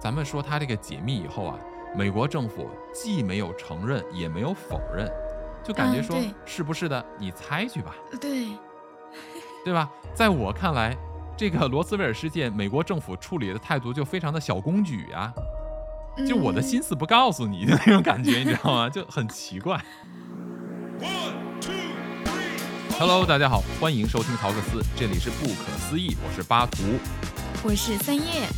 咱们说他这个解密以后啊，美国政府既没有承认，也没有否认，就感觉说嗯是不是的，你猜去吧，对，对吧？在我看来，这个罗斯威尔事件，美国政府处理的态度就非常的小公举啊，就我的嗯心思不告诉你的那种感觉，你知道吗？就很奇怪。Hello，大家好，欢迎收听陶克斯，这里是不可思议，我是巴图。我是三叶，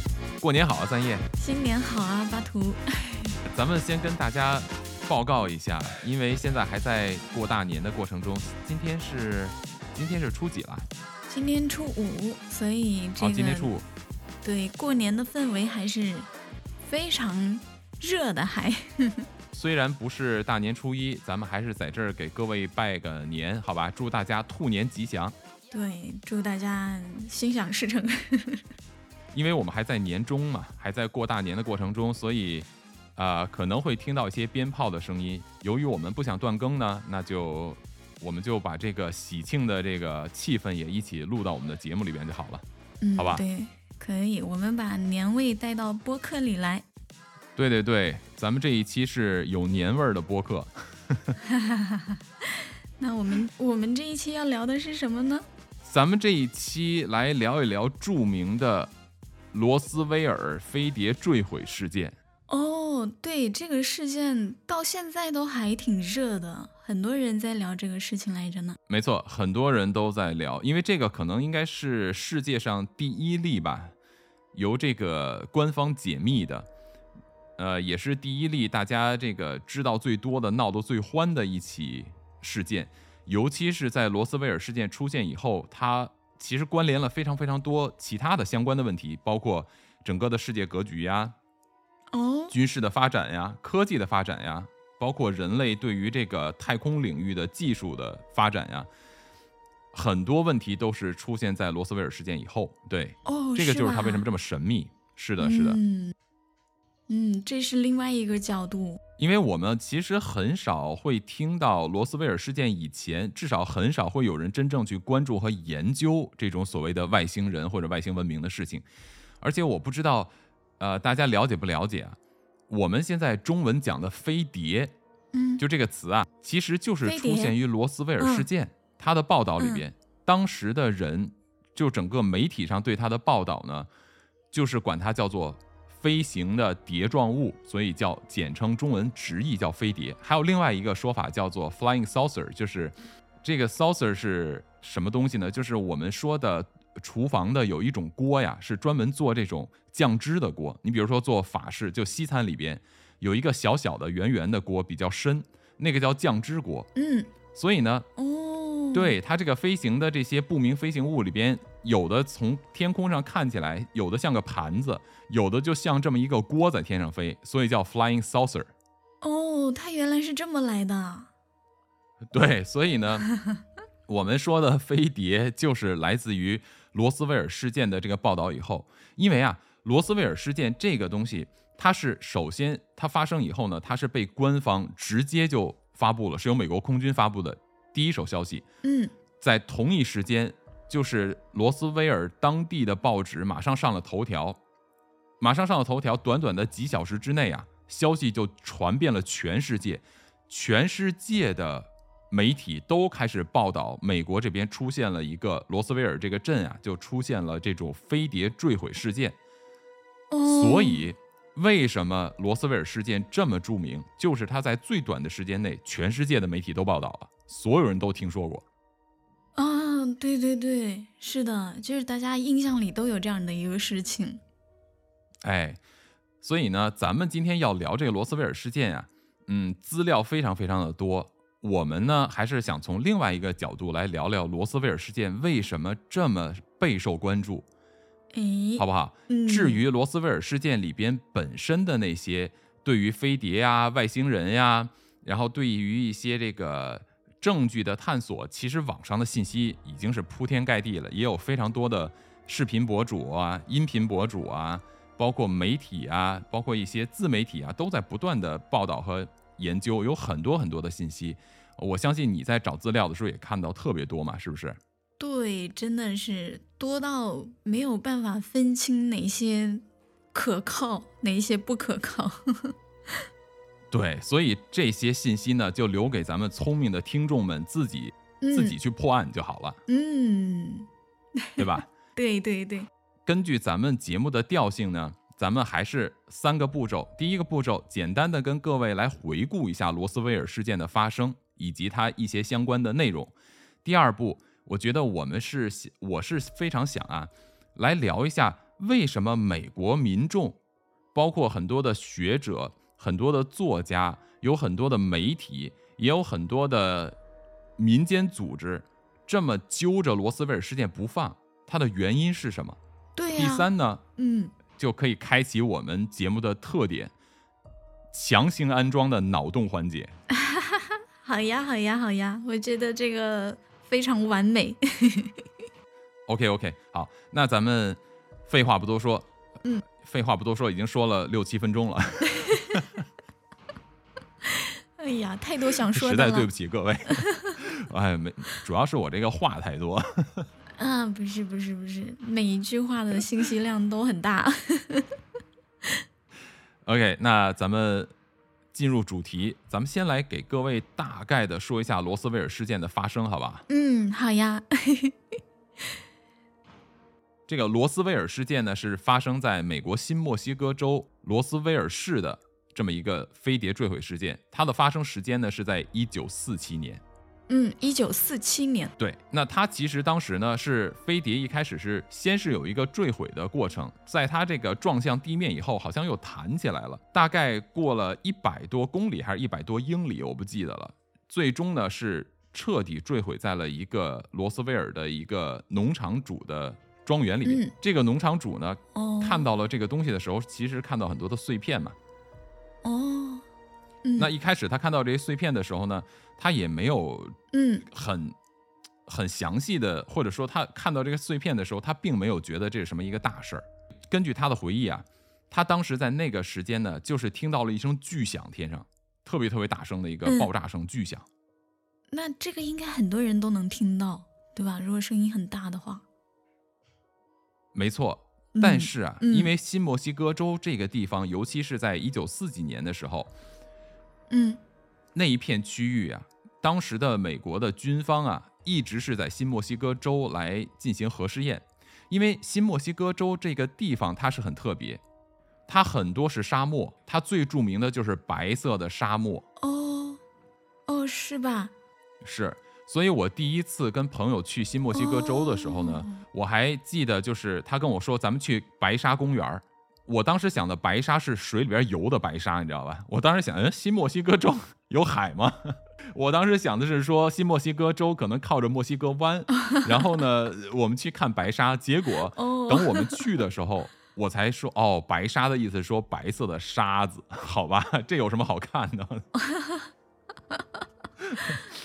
过年好啊，三叶！新年好啊，巴图。咱们先跟大家报告一下，因为现在还在过大年的过程中，今天是今天是初几了？今天初五，所以这好，个今天初五。对过年的氛围还是非常热的，还 虽然不是大年初一，咱们还是在这儿给各位拜个年，好吧？祝大家兔年吉祥，对，祝大家心想事成。因为我们还在年中嘛，还在过大年的过程中，所以。呃，可能会听到一些鞭炮的声音。由于我们不想断更呢，那就我们就把这个喜庆的这个气氛也一起录到我们的节目里边就好了。嗯，好吧对，可以，我们把年味带到播客里来。对对对，咱们这一期是有年味儿的播客。那我们我们这一期要聊的是什么呢？咱们这一期来聊一聊著名的罗斯威尔飞碟坠毁事件。哦，对，这个事件到现在都还挺热的，很多人在聊这个事情来着呢。没错，很多人都在聊，因为这个可能应该是世界上第一例吧，由这个官方解密的，呃，也是第一例大家这个知道最多的、闹得最欢的一起事件。尤其是在罗斯威尔事件出现以后，它其实关联了非常非常多其他的相关的问题，包括整个的世界格局呀、哦，军事的发展呀、科技的发展呀，包括人类对于这个太空领域的技术的发展呀，很多问题都是出现在罗斯威尔事件以后。对，哦，这个就是它为什么么这么神秘。是的，是的，嗯，嗯，这是另外一个角度。因为我们其实很少会听到罗斯威尔事件以前，至少很少会有人真正去关注和研究这种所谓的外星人或者外星文明的事情。而且我不知道，呃，大家了解不了解啊？我们现在中文讲的飞碟，嗯，就这个词啊，其实就是出现于罗斯威尔事件，他的报道里边，当时的人就整个媒体上对他的报道呢，就是管它叫做飞行的碟状物，所以叫简称中文直译叫飞碟。还有另外一个说法叫做 flying saucer，就是这个 saucer 是什么东西呢？就是我们说的厨房的有一种锅呀，是专门做这种酱汁的锅。你比如说做法式，就西餐里边有一个小小的圆圆的锅，比较深，那个叫酱汁锅。嗯，所以呢，哦，，对它这个飞行的这些不明飞行物里边，有的从天空上看起来，有的像个盘子，有的就像这么一个锅在天上飞，所以叫 flying saucer。哦，它原来是这么来的。对，所以呢，我们说的飞碟就是来自于罗斯威尔事件的这个报道以后，因为啊，罗斯威尔事件这个东西，它是首先它发生以后呢，它是被官方直接就发布了，是由美国空军发布的第一手消息，嗯，在同一时间，就是罗斯威尔当地的报纸马上上了头条，马上上了头条，短短的几小时之内啊，消息就传遍了全世界，全世界的媒体都开始报道美国这边出现了一个罗斯威尔这个镇啊，就出现了这种飞碟坠毁事件，哦，所以。为什么罗斯威尔事件这么著名？就是它在最短的时间内，全世界的媒体都报道了，所有人都听说过。啊，对对对，是的，就是大家印象里都有这样的一个事情。哎，所以呢，咱们今天要聊这个罗斯威尔事件啊，嗯，资料非常非常的多。我们呢，还是想从另外一个角度来聊聊罗斯威尔事件为什么这么备受关注，哎，好不好？嗯，至于罗斯威尔事件里边本身的那些对于飞碟呀、外星人呀，然后对于一些这个证据的探索，其实网上的信息已经是铺天盖地了，也有非常多的视频博主啊、音频博主啊，包括媒体啊，包括一些自媒体啊，都在不断的报道和研究，有很多很多的信息。我相信你在找资料的时候也看到特别多嘛，是不是？对，真的是多到没有办法分清哪些可靠，哪些不可靠。对，所以这些信息呢，就留给咱们聪明的听众们自己自己去破案就好了，嗯，对吧？对对对，根据咱们节目的调性呢，咱们还是三个步骤。第一个步骤，简单的跟各位来回顾一下罗斯威尔事件的发生以及它一些相关的内容。第二步，我觉得我们是我是非常想啊，来聊一下为什么美国民众，包括很多的学者、很多的作家、有很多的媒体，也有很多的民间组织，这么揪着罗斯威尔事件不放，它的原因是什么？对呀、第三呢，嗯，就可以开启我们节目的特点——强行安装的脑洞环节。好呀，好呀，好呀，我觉得这个非常完美。OK OK，好，那咱们废话不多说，嗯，废话不多说，已经说了六七分钟了，哎呀，太多想说的了。实在对不起各位。哎，没，主要是我这个话太多。啊，不是不是不是，每一句话的信息量都很大。OK，那咱们进入主题，咱们先来给各位大概的说一下罗斯威尔事件的发生，好吧？嗯，好呀。这个罗斯威尔事件呢，是发生在美国新墨西哥州罗斯威尔市的这么一个飞碟坠毁事件。它的发生时间呢是在一九四七年。嗯，一九四七年。对，那它其实当时呢是飞碟一开始是先是有一个坠毁的过程，在它这个撞向地面以后，好像又弹起来了，大概过了一百多公里还是一百多英里，我不记得了。最终呢是彻底坠毁在了一个罗斯威尔的一个农场主的庄园里面。嗯这个农场主呢哦，看到了这个东西的时候，其实看到很多的碎片嘛。哦，嗯，那一开始他看到这些碎片的时候呢，他也没有嗯很很详细的，或者说他看到这个碎片的时候，他并没有觉得这是什么一个大事儿。根据他的回忆啊，他当时在那个时间呢，就是听到了一声巨响，天上特别特别大声的一个嗯爆炸声，巨响。那这个应该很多人都能听到，对吧？如果声音很大的话。没错，嗯但是啊，嗯因为新墨西哥州这个地方，尤其是在一九四几年的时候，嗯那一片区域啊，当时的美国的军方啊，一直是在新墨西哥州来进行核试验，因为新墨西哥州这个地方它是很特别，它很多是沙漠，它最著名的就是白色的沙漠，哦哦，是吧？是。所以我第一次跟朋友去新墨西哥州的时候呢，哦我还记得就是他跟我说咱们去白沙公园儿。我当时想的白沙是水里边游的白沙，你知道吧？我当时想，嗯，新墨西哥州有海吗？我当时想的是说，新墨西哥州可能靠着墨西哥湾，然后呢，我们去看白沙。结果哦等我们去的时候，我才说，哦，白沙的意思是说白色的沙子，好吧？这有什么好看的？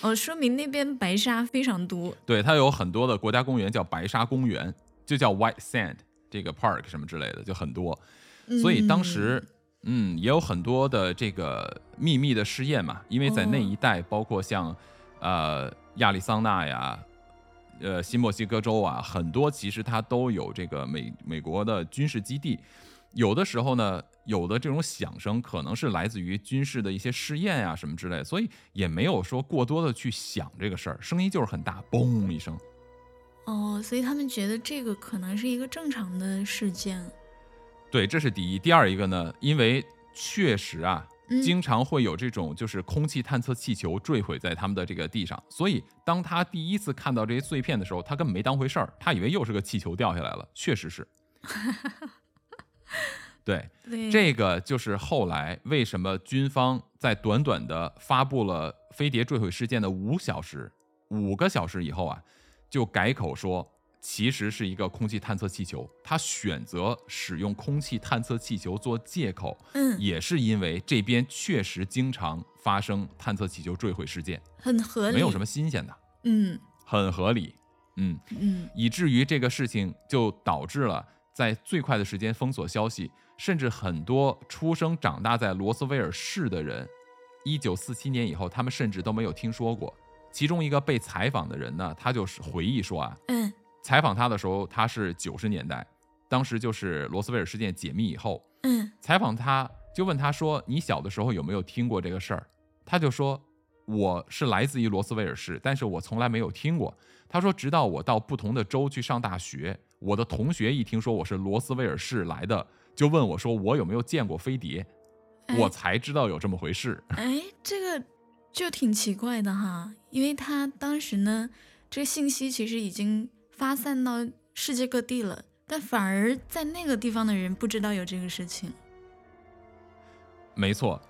哦，说明那边白沙非常多。对，它有很多的国家公园叫白沙公园，就叫 White Sand 这个 park 什么之类的，就很多。所以当时，嗯，也有很多的这个秘密的试验嘛，因为在那一带，包括像呃亚利桑那呀、呃新墨西哥州啊，很多其实它都有这个美美国的军事基地。有的时候呢，有的这种响声可能是来自于军事的一些试验啊、什么之类，所以也没有说过多的去想这个事儿，声音就是很大，嘣一声。哦，所以他们觉得这个可能是一个正常的事件。对，这是第一。第二一个呢，因为确实啊，嗯经常会有这种就是空气探测气球坠毁在他们的这个地上，所以当他第一次看到这些碎片的时候，他根本没当回事儿，他以为又是个气球掉下来了，确实是。对，对，这个就是后来为什么军方在短短的发布了飞碟坠毁事件的五小时、五个小时以后啊，就改口说其实是一个空气探测气球。他选择使用空气探测气球做借口，嗯，也是因为这边确实经常发生探测气球坠毁事件，很合理。没有什么新鲜的，嗯。很合理。嗯，嗯。以至于这个事情就导致了在最快的时间封锁消息，甚至很多出生长大在罗斯威尔市的人，一九四七年以后，他们甚至都没有听说过。其中一个被采访的人呢，他就是回忆说啊，嗯采访他的时候他是九十年代，当时就是罗斯威尔事件解密以后，嗯采访他就问他说：“你小的时候有没有听过这个事儿？”他就说：“我是来自于罗斯威尔市，但是我从来没有听过。”他说：“直到我到不同的州去上大学，我的同学一听说我是罗斯威尔市来的，就问我说我有没有见过飞碟，哎我才知道有这么回事。哎，这个就挺奇怪的哈，因为他当时呢，这个信息其实已经发散到世界各地了，但反而在那个地方的人不知道有这个事情。没错，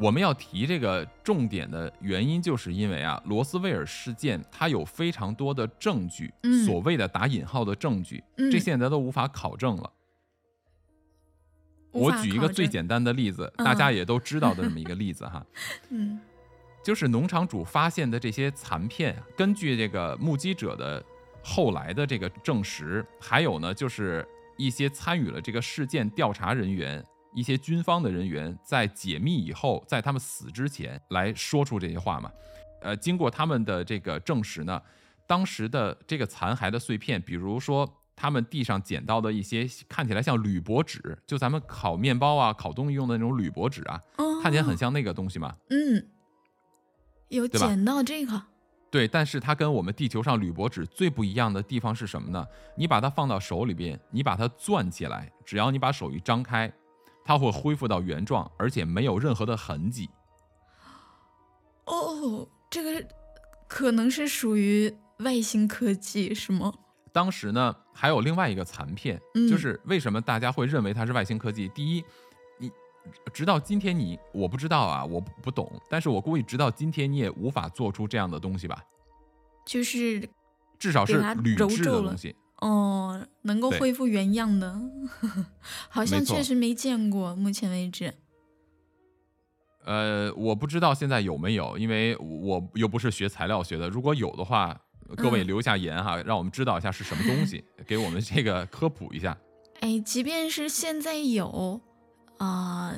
我们要提这个重点的原因，就是因为啊，罗斯威尔事件它有非常多的证据，嗯。所谓的打引号的证据，嗯这现在都无法考证了。我举一个，最简单的例子，嗯。大家也都知道的这么一个例子哈，嗯。就是农场主发现的这些残片啊，根据这个目击者的后来的这个证实，还有呢，就是一些参与了这个事件调查人员、一些军方的人员，在解密以后，在他们死之前来说出这些话嘛。呃，经过他们的这个证实呢，当时的这个残骸的碎片，比如说他们地上捡到的一些看起来像铝箔纸，就咱们烤面包啊、烤东西用的那种铝箔纸啊，哦，看起来很像那个东西嘛。嗯，有捡到这个，对，但是它跟我们地球上铝箔纸最不一样的地方是什么呢？你把它放到手里边，你把它攥起来，只要你把手一张开，它会恢复到原状，而且没有任何的痕迹。哦，这个可能是属于外星科技是吗？当时呢，还有另外一个残片，嗯就是为什么大家会认为它是外星科技？第一，你直到今天你我不知道啊，我不不懂，但是我估计直到今天你也无法做出这样的东西吧，就是至少是铝制的东西。哦，能够恢复原样的，好像确实没见过，目前为止。呃，我不知道现在有没有，因为我又不是学材料学的。如果有的话，各位嗯留下言哈，让我们知道一下是什么东西，给我们这个科普一下。哎，即便是现在有，啊、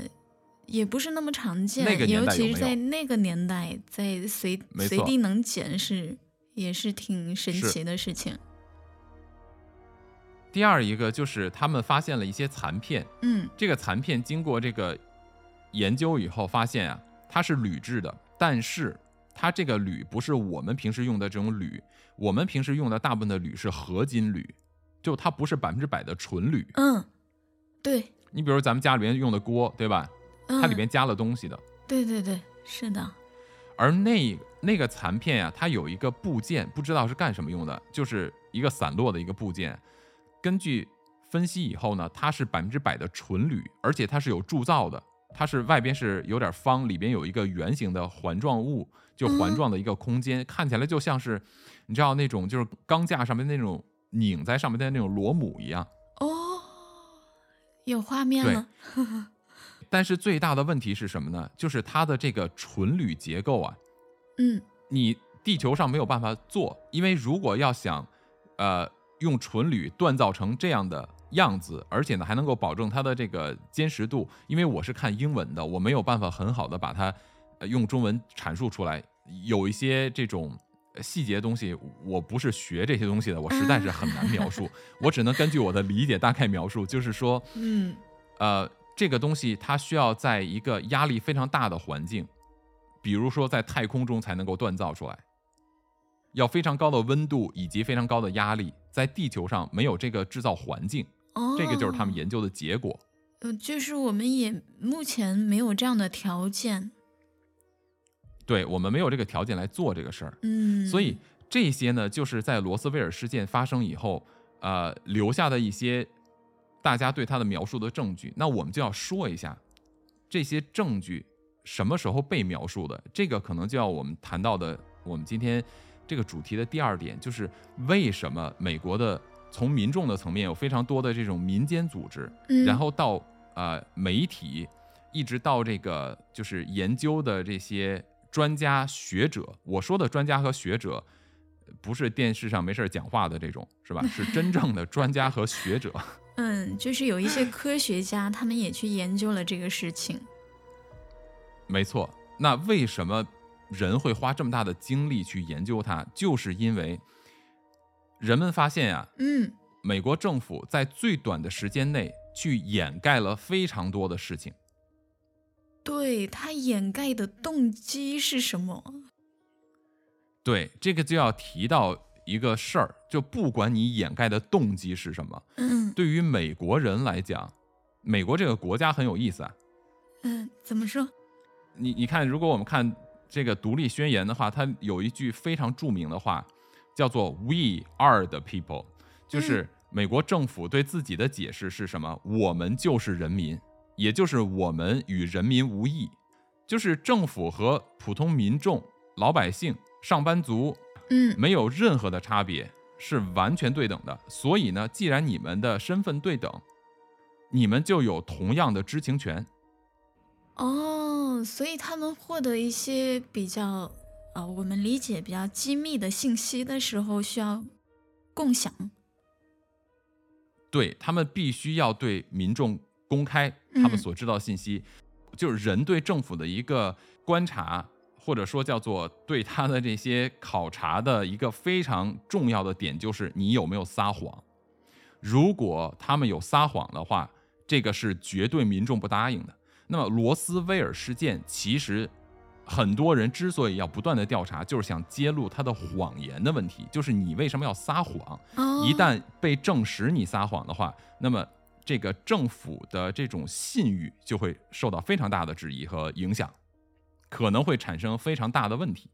也不是那么常见，那个年尤其是在那个年代，在随随地能捡是也是挺神奇的事情。第二一个就是他们发现了一些残片，嗯这个残片经过这个研究以后，发现啊，它是铝制的，但是它这个铝不是我们平时用的这种铝，我们平时用的大部分的铝是合金铝，就它不是百分之百的纯铝。嗯，对，你比如咱们家里面用的锅，对吧？嗯、它里面加了东西的。对对对，是的，而那那个残片呀、它有一个部件，不知道是干什么用的，就是一个散落的一个部件。根据分析以后呢，它是百分之百的纯铝，而且它是有铸造的，它是外边是有点方，里边有一个圆形的环状物，就环状的一个空间，看起来就像是你知道那种就是钢架上面那种拧在上面的那种螺母一样。哦，有画面对了。但是最大的问题是什么呢？就是它的这个纯铝结构啊，嗯你地球上没有办法做，因为如果要想，呃，用纯铝锻造成这样的样子，而且呢还能够保证它的这个坚实度，因为我是看英文的，我没有办法很好的把它、呃、用中文阐述出来，有一些这种。呃细节东西，我不是学这些东西的，我实在是很难描述，我只能根据我的理解大概描述，就是说，嗯呃，这个东西它需要在一个压力非常大的环境，比如说在太空中才能够锻造出来，要非常高的温度以及非常高的压力，在地球上没有这个制造环境，哦，这个就是他们研究的结果。呃，就是我们也目前没有这样的条件。对我们没有这个条件来做这个事儿，嗯，所以这些呢，就是在罗斯威尔事件发生以后，呃，留下的一些大家对他的描述的证据。那我们就要说一下这些证据什么时候被描述的，这个可能就要我们谈到的我们今天这个主题的第二点，就是为什么美国的从民众的层面有非常多的这种民间组织，嗯然后到呃媒体，一直到这个就是研究的这些专家学者。我说的专家和学者，不是电视上没事儿讲话的这种，是吧？是真正的专家和学者。嗯，就是有一些科学家，他们也去研究了这个事情。没错，那为什么人会花这么大的精力去研究它？就是因为人们发现啊，嗯美国政府在最短的时间内去掩盖了非常多的事情。对他掩盖的动机是什么？对，这个就要提到一个事儿，就不管你掩盖的动机是什么，嗯对于美国人来讲，美国这个国家很有意思啊。嗯，怎么说？你你看，如果我们看这个独立宣言的话，它有一句非常著名的话，叫做 “We are the people”，就是美国政府对自己的解释是什么？我们就是人民，也就是我们与人民无异，就是政府和普通民众、老百姓、上班族嗯没有任何的差别，是完全对等的。所以呢，既然你们的身份对等，你们就有同样的知情权。哦，所以他们获得一些比较呃，我们理解比较机密的信息的时候，需要共享。对他们必须要对民众公开他们嗯所知道的信息，就是人对政府的一个观察，或者说叫做对他的这些考察的一个非常重要的点，就是你有没有撒谎。如果他们有撒谎的话，这个是绝对民众不答应的。那么罗斯威尔事件其实。很多人之所以要不断的调查，就是想揭露他的谎言的问题，就是你为什么要撒谎？哦，一旦被证实你撒谎的话，那么这个政府的这种信誉就会受到非常大的质疑和影响，可能会产生非常大的问题。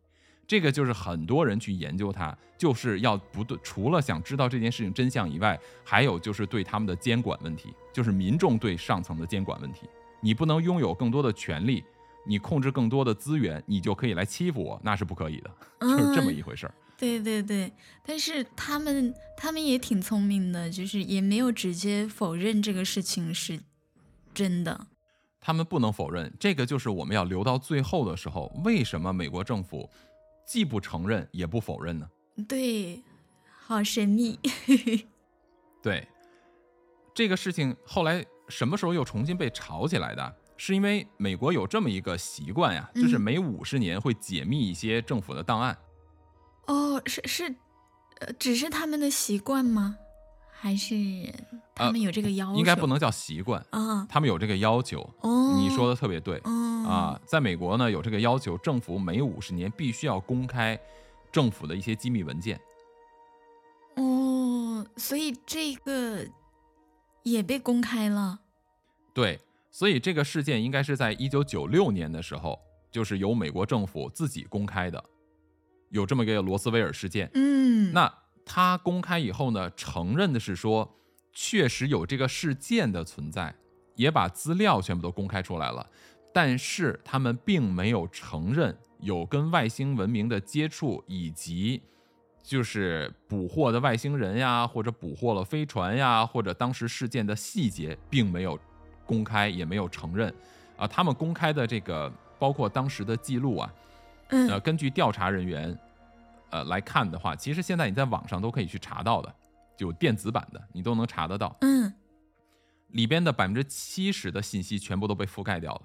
这个就是很多人去研究它，就是要不对，除了想知道这件事情真相以外，还有就是对他们的监管问题，就是民众对上层的监管问题。你不能拥有更多的权利，你控制更多的资源，你就可以来欺负我，那是不可以的，就是这么一回事儿。对对对，但是他们他们也挺聪明的，就是也没有直接否认这个事情是真的。他们不能否认，这个就是我们要留到最后的时候，为什么美国政府既不承认也不否认呢？对，好神秘。对，这个事情后来什么时候又重新被炒起来的？是因为美国有这么一个习惯呀，就是嗯每五十年会解密一些政府的档案。哦，是是，呃，只是他们的习惯吗？还是他呃们有这个要求？应该不能叫习惯，啊。他们有这个要求。哦，你说的特别对哦啊，在美国呢有这个要求，政府每五十年必须要公开政府的一些机密文件。哦，所以这个也被公开了。对，所以这个事件应该是在一九九六年的时候，就是由美国政府自己公开的，有这么一个罗斯威尔事件。嗯，那他公开以后呢，承认的是说，确实有这个事件的存在，也把资料全部都公开出来了，但是他们并没有承认有跟外星文明的接触，以及就是捕获的外星人呀，或者捕获了飞船呀，或者当时事件的细节，并没有公开，也没有承认。啊，他们公开的这个包括当时的记录啊，嗯呃，根据调查人员呃来看的话，其实现在你在网上都可以去查到的，就电子版的你都能查得到，嗯，里边的百分之七十的信息全部都被覆盖掉了。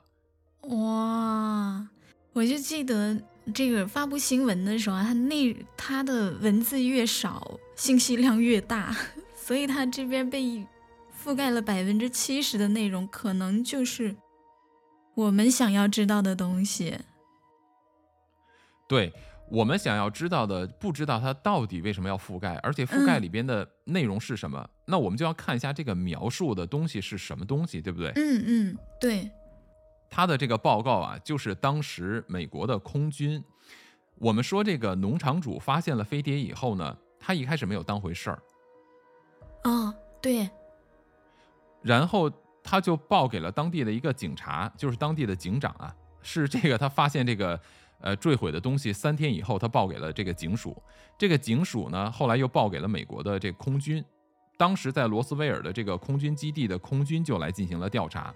哇，我就记得这个发布新闻的时候啊，它内它的文字越少，信息量越大，所以它这边被覆盖了百分之七十的内容，可能就是我们想要知道的东西。对我们想要知道的，不知道它到底为什么要覆盖，而且覆盖嗯里边的内容是什么，那我们就要看一下这个描述的东西是什么东西，对不对？嗯嗯，对，他的这个报告啊，就是当时美国的空军。我们说这个农场主发现了飞碟以后呢，他一开始没有当回事儿，哦，对，然后他就报给了当地的一个警察，就是当地的警长啊，是这个他发现这个呃坠毁的东西三天以后，他报给了这个警署，这个警署呢后来又报给了美国的这个空军，当时在罗斯威尔的这个空军基地的空军就来进行了调查，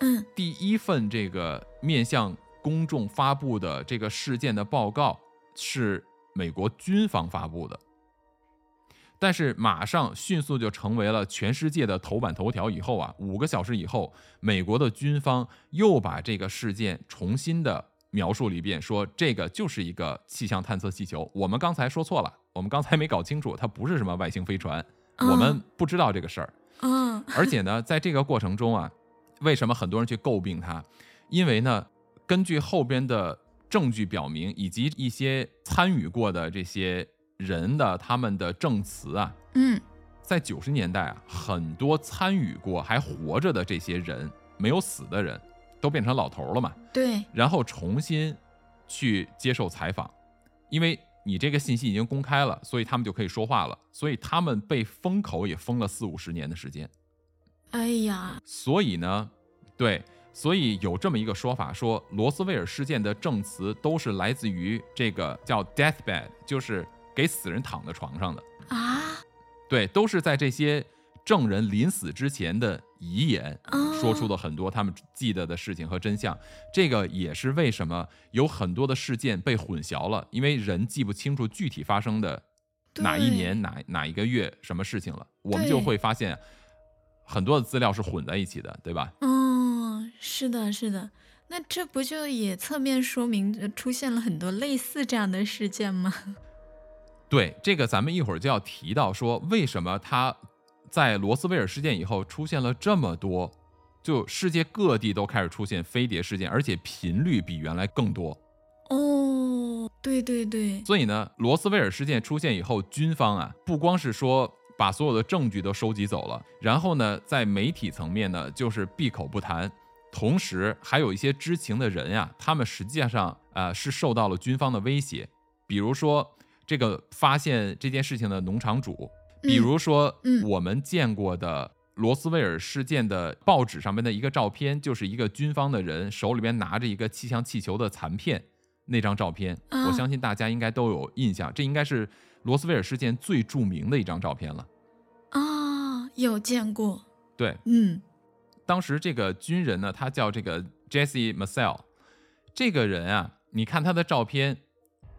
嗯第一份这个面向公众发布的这个事件的报告是美国军方发布的，但是马上迅速就成为了全世界的头版头条。以后啊，五个小时以后，美国的军方又把这个事件重新的描述了一遍，说这个就是一个气象探测气球。我们刚才说错了，我们刚才没搞清楚，它不是什么外星飞船嗯我们不知道这个事儿。嗯 而且呢，在这个过程中啊，为什么很多人去诟病他？因为呢，根据后边的证据表明，以及一些参与过的这些人的他们的证词啊，嗯。在九十年代啊，很多参与过还活着的这些人，没有死的人，都变成老头了嘛，对，然后重新去接受采访，因为你这个信息已经公开了，所以他们就可以说话了，所以他们被封口也封了四五十年的时间。哎呀，所以呢，对，所以有这么一个说法，说罗斯威尔事件的证词都是来自于这个叫 deathbed，就是给死人躺在床上的，啊？对，都是在这些证人临死之前的遗言啊，说出了很多他们记得的事情和真相。这个也是为什么有很多的事件被混淆了，因为人记不清楚具体发生的哪一年哪哪一个月什么事情了，我们就会发现很多的资料是混在一起的，对吧？嗯，是的，是的。那这不就也侧面说明呃出现了很多类似这样的事件吗？对，这个咱们一会儿就要提到说，为什么他在罗斯威尔事件以后出现了这么多，就世界各地都开始出现飞碟事件，而且频率比原来更多。哦，对对对，所以呢，罗斯威尔事件出现以后，军方啊不光是说把所有的证据都收集走了，然后呢，在媒体层面呢就是闭口不谈，同时还有一些知情的人呀、他们实际上啊、呃是受到了军方的威胁，比如说这个发现这件事情的农场主，比如说嗯我们见过的。罗斯威尔事件的报纸上面的一个照片，就是一个军方的人手里边拿着一个气象气球的残片，那张照片，啊我相信大家应该都有印象，这应该是罗斯威尔事件最著名的一张照片了。啊，有见过，对，嗯当时这个军人呢，他叫这个 Jesse Marcel，这个人啊，你看他的照片，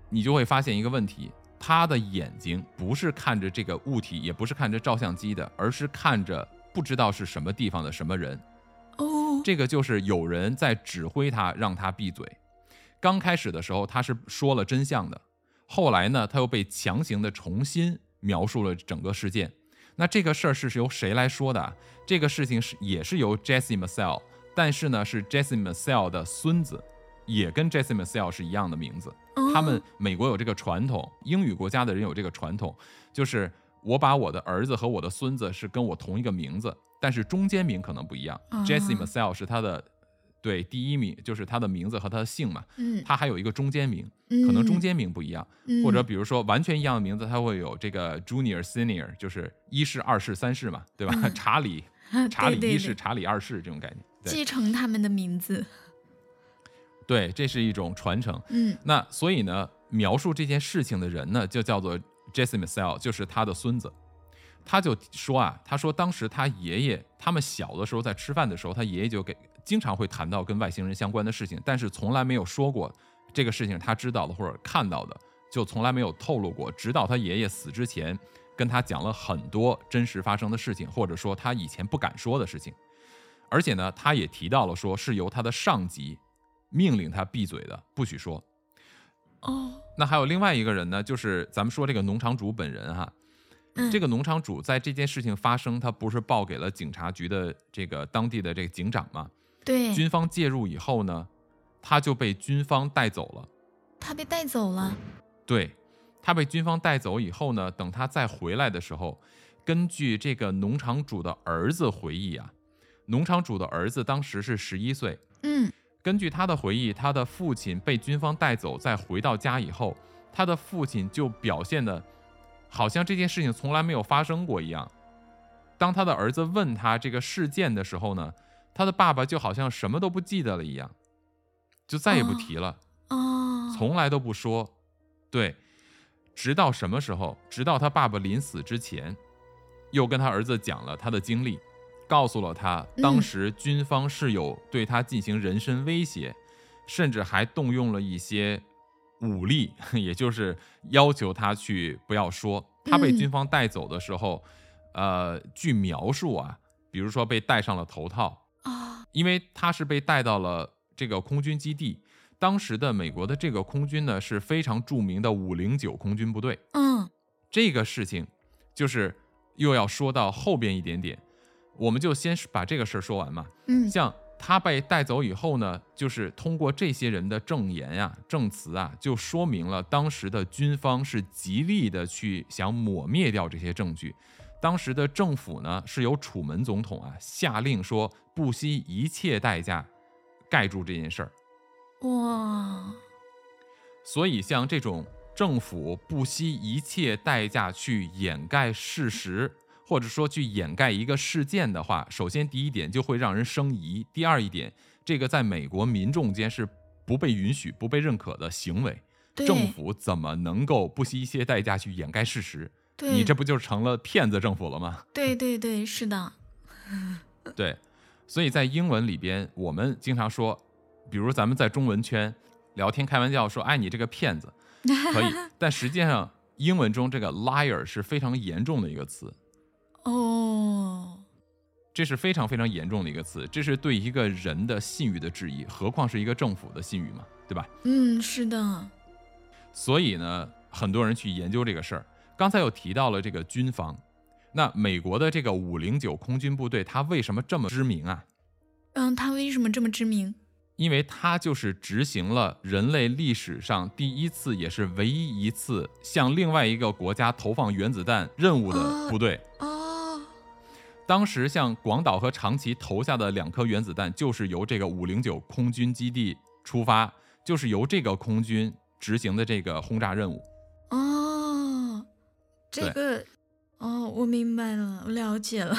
你就会发现一个问题，他的眼睛不是看着这个物体，也不是看着照相机的，而是看着不知道是什么地方的什么人。哦，这个就是有人在指挥他，让他闭嘴。刚开始的时候，他是说了真相的，后来呢，他又被强行的重新描述了整个事件。那这个事儿是由谁来说的啊？这个事情是也是由 Jesse Marcel，但是呢是 Jesse Marcel 的孙子，也跟 Jesse Marcel 是一样的名字。哦他们美国有这个传统，英语国家的人有这个传统，就是我把我的儿子和我的孙子是跟我同一个名字，但是中间名可能不一样。啊 Jesse Marcel 是他的对第一名，就是他的名字和他的姓嘛，嗯，他还有一个中间名，可可能中间名不一样，嗯或者比如说完全一样的名字，他会有这个 Junior、Senior，就是一世、二世、三世嘛，对吧？嗯查理、嗯查理一世、对查理二世这种概念，继承他们的名字，对，这是一种传承。嗯那所以呢，描述这件事情的人呢，就叫做 Jesse Marcel，就是他的孙子。他就说啊，他说当时他爷爷他们小的时候在吃饭的时候，他爷爷就给经常会谈到跟外星人相关的事情，但是从来没有说过这个事情他知道的或者看到的，就从来没有透露过。直到他爷爷死之前，跟他讲了很多真实发生的事情，或者说他以前不敢说的事情。而且呢，他也提到了说是由他的上级命令他闭嘴的，不许说。哦，那还有另外一个人呢，就是咱们说这个农场主本人哈，嗯这个农场主在这件事情发生，他不是报给了警察局的这个当地的这个警长吗？对，军方介入以后呢，他就被军方带走了。他被带走了，对，他被军方带走以后呢，等他再回来的时候，根据这个农场主的儿子回忆啊，农场主的儿子当时是十一岁，嗯根据他的回忆，他的父亲被军方带走，再回到家以后，他的父亲就表现的，好像这件事情从来没有发生过一样。当他的儿子问他这个事件的时候呢，他的爸爸就好像什么都不记得了一样，就再也不提了，哦，从来都不说。对，直到什么时候？直到他爸爸临死之前，又跟他儿子讲了他的经历，告诉了他当嗯时军方是有对他进行人身威胁，甚至还动用了一些武力，也就是要求他去不要说。他被嗯军方带走的时候，呃，据描述啊，比如说被戴上了头套，啊，因为他是被带到了这个空军基地。当时的美国的这个空军呢是非常著名的五零九空军部队。嗯这个事情就是又要说到后边一点点，我们就先把这个事儿说完嘛。嗯像他被带走以后呢，就是通过这些人的证言呀、证词啊，就说明了当时的军方是极力的去想抹灭掉这些证据。当时的政府呢，是由楚门总统啊下令说不惜一切代价盖住这件事儿。哇，所以像这种政府不惜一切代价去掩盖事实，或者说去掩盖一个事件的话，首先第一点就会让人生疑，第二一点，这个在美国民众间是不被允许、不被认可的行为。政府怎么能够不惜一切代价去掩盖事实？对你这不就成了骗子政府了吗？对对对，是的，对，所以在英文里边，我们经常说，比如咱们在中文圈聊天开玩笑说，哎，你这个骗子，可以，但实际上英文中这个 liar 是非常严重的一个词，哦，这是非常非常严重的一个词，这是对一个人的信誉的质疑，何况是一个政府的信誉嘛，对吧？嗯，是的，所以呢，很多人去研究这个事儿。刚才又提到了这个军方，那美国的这个五零九空军部队，它为什么这么知名啊？嗯，它为什么这么知名？因为它就是执行了人类历史上第一次，也是唯一一次向另外一个国家投放原子弹任务的部队。哦，当时向广岛和长崎投下的两颗原子弹，就是由这个五零九空军基地出发，就是由这个空军执行的这个轰炸任务。哦，这个，哦，我明白了，我了解了。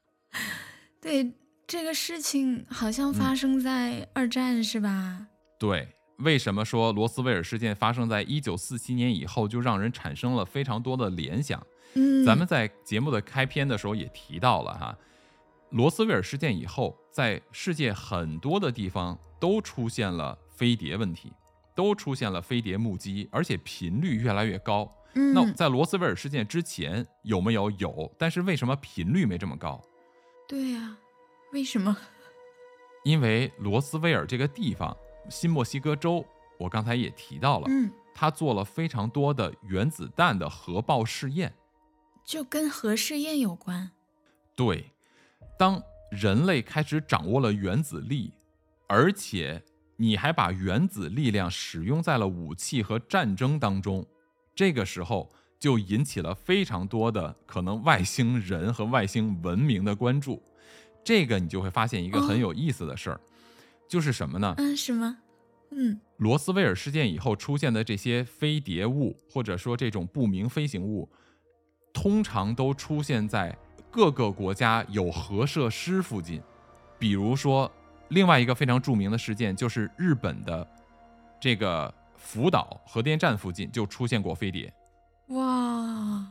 对，这个事情好像发生在二战，是吧？对，为什么说罗斯威尔事件发生在一九四七年以后，就让人产生了非常多的联想？嗯，咱们在节目的开篇的时候也提到了哈，罗斯威尔事件以后，在世界很多的地方都出现了飞碟问题，都出现了飞碟目击，而且频率越来越高。嗯，那在罗斯威尔事件之前有没有？有，但是为什么频率没这么高？对呀、为什么？因为罗斯威尔这个地方，新墨西哥州，我刚才也提到了，嗯，他做了非常多的原子弹的核爆试验。就跟核试验有关。对，当人类开始掌握了原子力，而且你还把原子力量使用在了武器和战争当中，这个时候就引起了非常多的可能外星人和外星文明的关注。这个你就会发现一个很哦有意思的事儿，就是什么呢？嗯，什么？嗯，罗斯威尔事件以后出现的这些飞碟物，或者说这种不明飞行物，通常都出现在各个国家有核设施附近。比如说，另外一个非常著名的事件就是日本的这个福岛核电站附近就出现过飞碟。哇，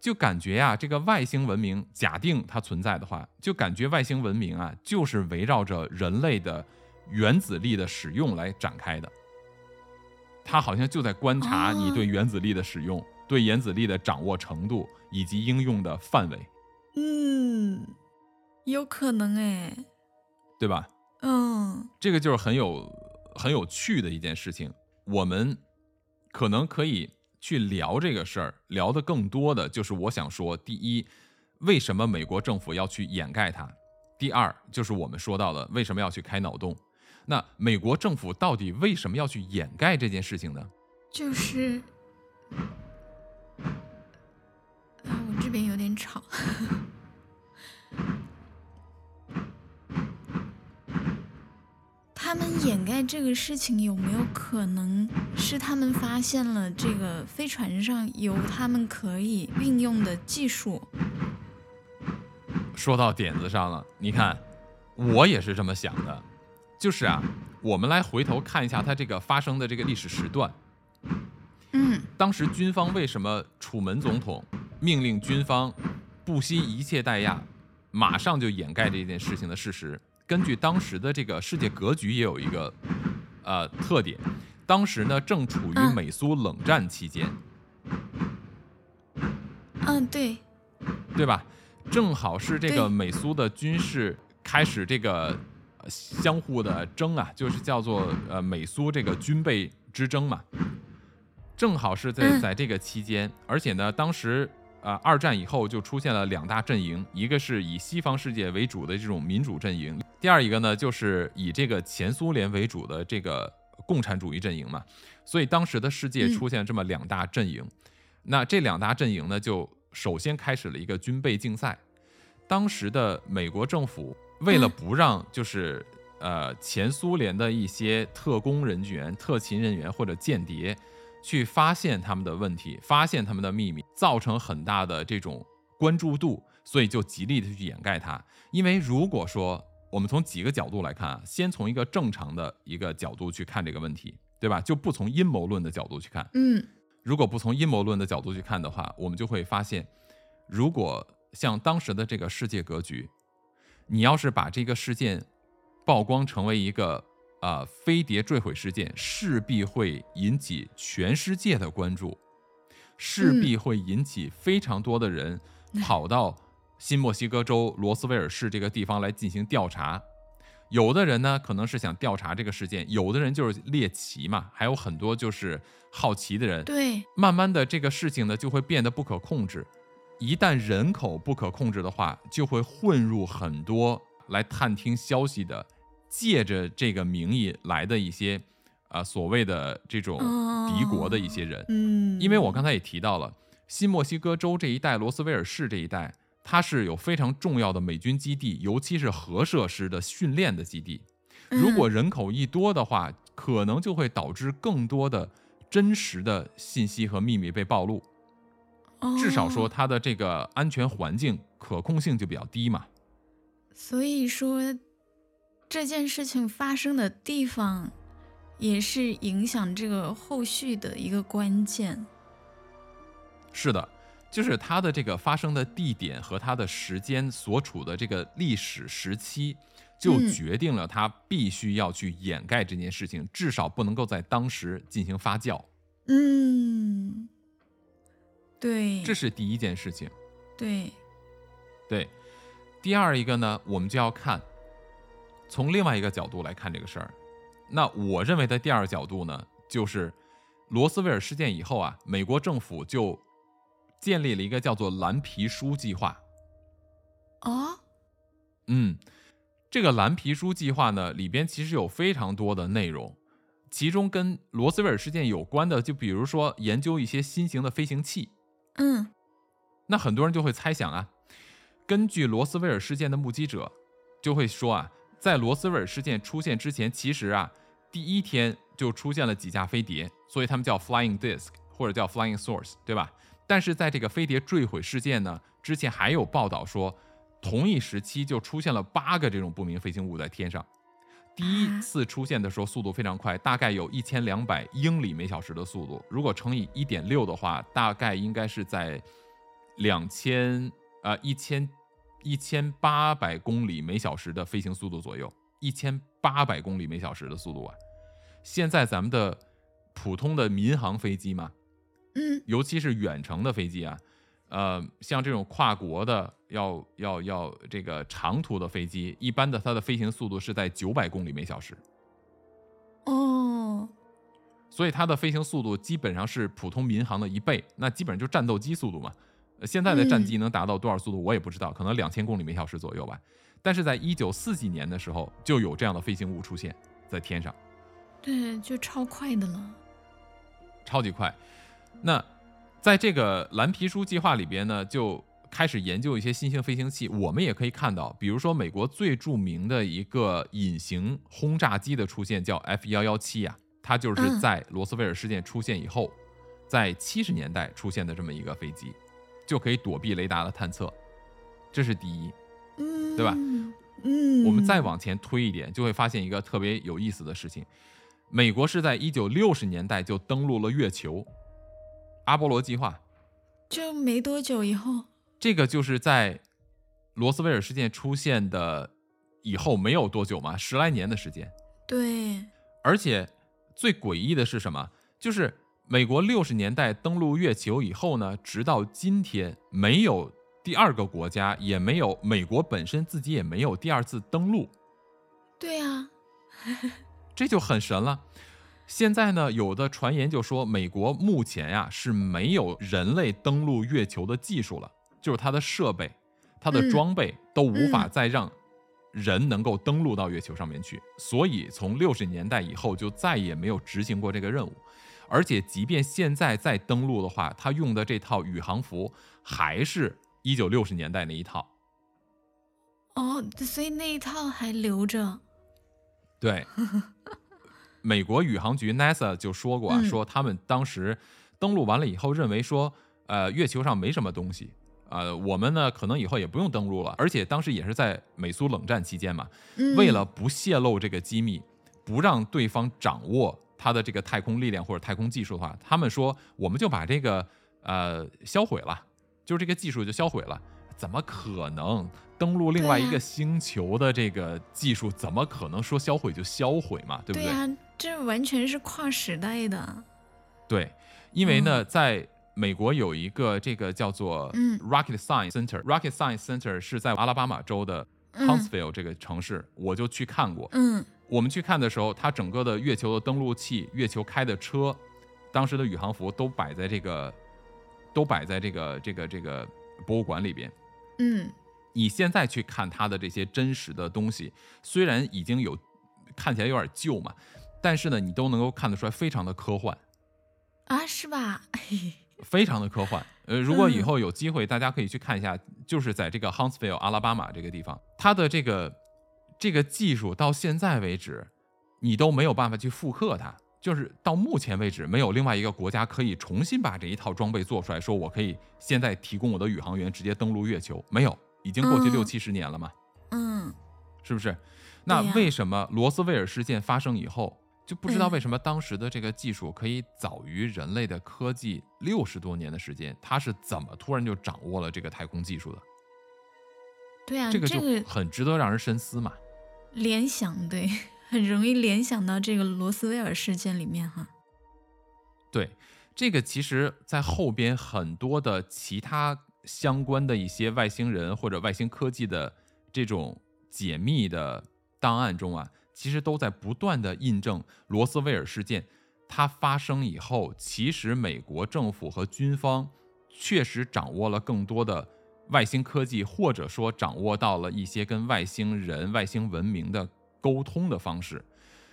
就感觉呀、这个外星文明假定它存在的话，就感觉外星文明啊，就是围绕着人类的原子力的使用来展开的。它好像就在观察你哦对原子力的使用、对原子力的掌握程度以及应用的范围，嗯，有可能哎。对吧？嗯，这个就是很有很有趣的一件事情。我们可能可以去聊这个事儿，聊的更多的就是我想说，第一，为什么美国政府要去掩盖它？第二，就是我们说到的为什么要去开脑洞？那美国政府到底为什么要去掩盖这件事情呢？就是，啊，我这边有点吵。掩盖这个事情有没有可能是他们发现了这个飞船上有他们可以运用的技术？说到点子上了，你看，我也是这么想的，就是啊，我们来回头看一下它这个发生的这个历史时段。嗯当时军方为什么楚门总统命令军方不惜一切代价，马上就掩盖这件事情的事实？根据当时的这个世界格局，也有一个呃特点，当时呢正处于嗯。美苏冷战期间，嗯，对，对吧？正好是这个美苏的军事开始这个呃相互的争啊，就是叫做呃美苏这个军备之争嘛。正好是在嗯。在这个期间，而且呢，当时呃，二战以后就出现了两大阵营，一个是以西方世界为主的这种民主阵营，第二一个呢就是以这个前苏联为主的这个共产主义阵营嘛。所以当时的世界嗯出现这么两大阵营，那这两大阵营呢，就首先开始了一个军备竞赛。当时的美国政府为了嗯不让就是呃前苏联的一些特工人员、特勤人员或者间谍去发现他们的问题、发现他们的秘密，造成很大的这种关注度，所以就极力的去掩盖它。因为如果说我们从几个角度来看啊，先从一个正常的一个角度去看这个问题，对吧？就不从阴谋论的角度去看。嗯如果不从阴谋论的角度去看的话，我们就会发现，如果像当时的这个世界格局，你要是把这个事件曝光成为一个呃飞碟坠毁事件，势必会引起全世界的关注，势必会引起非常多的人 跑到新墨西哥州罗斯威尔市这个地方来进行调查。有的人呢，可能是想调查这个事件；有的人就是猎奇嘛，还有很多就是好奇的人。对，慢慢的，这个事情呢就会变得不可控制。一旦人口不可控制的话，就会混入很多来探听消息的，借着这个名义来的一些，啊所谓的这种敌国的一些人。嗯，因为我刚才也提到了，新墨西哥州这一带，罗斯威尔市这一带，它是有非常重要的美军基地，尤其是核设施的训练的基地。如果人口一多的话，可能就会导致更多的真实的信息和秘密被暴露。嗯至少说，哦它的这个安全环境可控性就比较低嘛。所以说这件事情发生的地方，也是影响这个后续的一个关键。是的，就是它的这个发生的地点和它的时间所处的这个历史时期，就嗯决定了它必须要去掩盖这件事情，至少不能够在当时进行发酵。嗯，对，这是第一件事情。对，对，第二一个呢，我们就要看从另外一个角度来看这个事儿。那我认为的第二个角度呢，就是罗斯威尔事件以后啊，美国政府就建立了一个叫做蓝皮书计划。啊，嗯，这个蓝皮书计划呢，里边其实有非常多的内容，其中跟罗斯威尔事件有关的，就比如说研究一些新型的飞行器。嗯那很多人就会猜想啊，根据罗斯威尔事件的目击者就会说啊，在罗斯威尔事件出现之前，其实啊，第一天就出现了几架飞碟，所以他们叫 flying disc 或者叫 flying source，对吧？但是在这个飞碟坠毁事件呢之前，还有报道说，同一时期就出现了八个这种不明飞行物在天上。第一次出现的时候，速度非常快，大概有一千两百英里每小时的速度。如果乘以一点六的话，大概应该是在两千呃一千一千八百公里每小时的飞行速度左右，一千八百公里每小时的速度啊！现在咱们的普通的民航飞机嘛，嗯尤其是远程的飞机啊，呃，像这种跨国的要要要这个长途的飞机，一般的它的飞行速度是在九百公里每小时，哦，所以它的飞行速度基本上是普通民航的一倍，那基本上就战斗机速度嘛。呃现在的战机能达到多少速度，我也不知道，可能两千公里每小时左右吧。但是在一九四几年的时候，就有这样的飞行物出现在天上。对，就超快的了。超级快。那在这个蓝皮书计划里边呢，就开始研究一些新型飞行器。我们也可以看到，比如说美国最著名的一个隐形轰炸机的出现，叫 F 幺幺七呀，它就是嗯在罗斯威尔事件出现以后，在七十年代出现的这么一个飞机，就可以躲避雷达的探测。这是第一。嗯，对吧？嗯，我们再往前推一点，就会发现一个特别有意思的事情：美国是在一九六十年代就登陆了月球，阿波罗计划。就没多久以后，这个就是在罗斯威尔事件出现的以后没有多久嘛，十来年的时间。对，而且最诡异的是什么？就是美国六十年代登陆月球以后呢，直到今天没有第二个国家，也没有美国本身自己也没有第二次登陆。对啊，这就很神了。现在呢，有的传言就说，美国目前呀、是没有人类登陆月球的技术了，就是它的设备、它的嗯装备都无法嗯再让人能够登陆到月球上面去，所以从六十年代以后就再也没有执行过这个任务。而且，即便现在再登陆的话，它用的这套宇航服还是一九六十年代那一套。哦，所以那一套还留着。对，美国宇航局 NASA 就说过啊，嗯说他们当时登陆完了以后，认为说，呃，月球上没什么东西，呃，我们呢可能以后也不用登陆了。而且当时也是在美苏冷战期间嘛，嗯，为了不泄露这个机密，不让对方掌握他的这个太空力量或者太空技术的话，他们说我们就把这个呃销毁了，就是这个技术就销毁了。怎么可能登陆另外一个星球的这个技术？怎么可能说销毁就销毁嘛？对不对呀、这完全是跨时代的。对，因为呢，在美国有一个这个叫做嗯 Rocket Science Center，Rocket Science Center 是在阿拉巴马州的嗯 Huntsville 这个城市，我就去看过。嗯我们去看的时候，它整个的月球的登陆器、月球开的车，当时的宇航服都摆在这个，都摆在这个这个这个博物馆里边。嗯你现在去看它的这些真实的东西，虽然已经有看起来有点旧嘛，但是呢，你都能够看得出来非常的科幻。啊，是吧？非常的科幻。呃，如果以嗯后有机会，大家可以去看一下，就是在这个 Huntsville 阿拉巴马这个地方，它的这个这个技术到现在为止，你都没有办法去复刻它。就是到目前为止，没有另外一个国家可以重新把这一套装备做出来，说我可以现在提供我的宇航员直接登陆月球，没有，已经过去嗯六七十年了嘛，嗯，是不是？那为什么罗斯威尔事件发生以后，就不知道嗯为什么当时的这个技术可以早于人类的科技六十多年的时间，他是怎么突然就掌握了这个太空技术的？对啊，这个就很值得让人深思嘛。联想对，很容易联想到这个罗斯威尔事件里面哈。对，这个其实在后边很多的其他相关的一些外星人或者外星科技的这种解密的档案中啊，其实都在不断的印证罗斯威尔事件它发生以后，其实美国政府和军方确实掌握了更多的外星科技，或者说掌握到了一些跟外星人、外星文明的沟通的方式。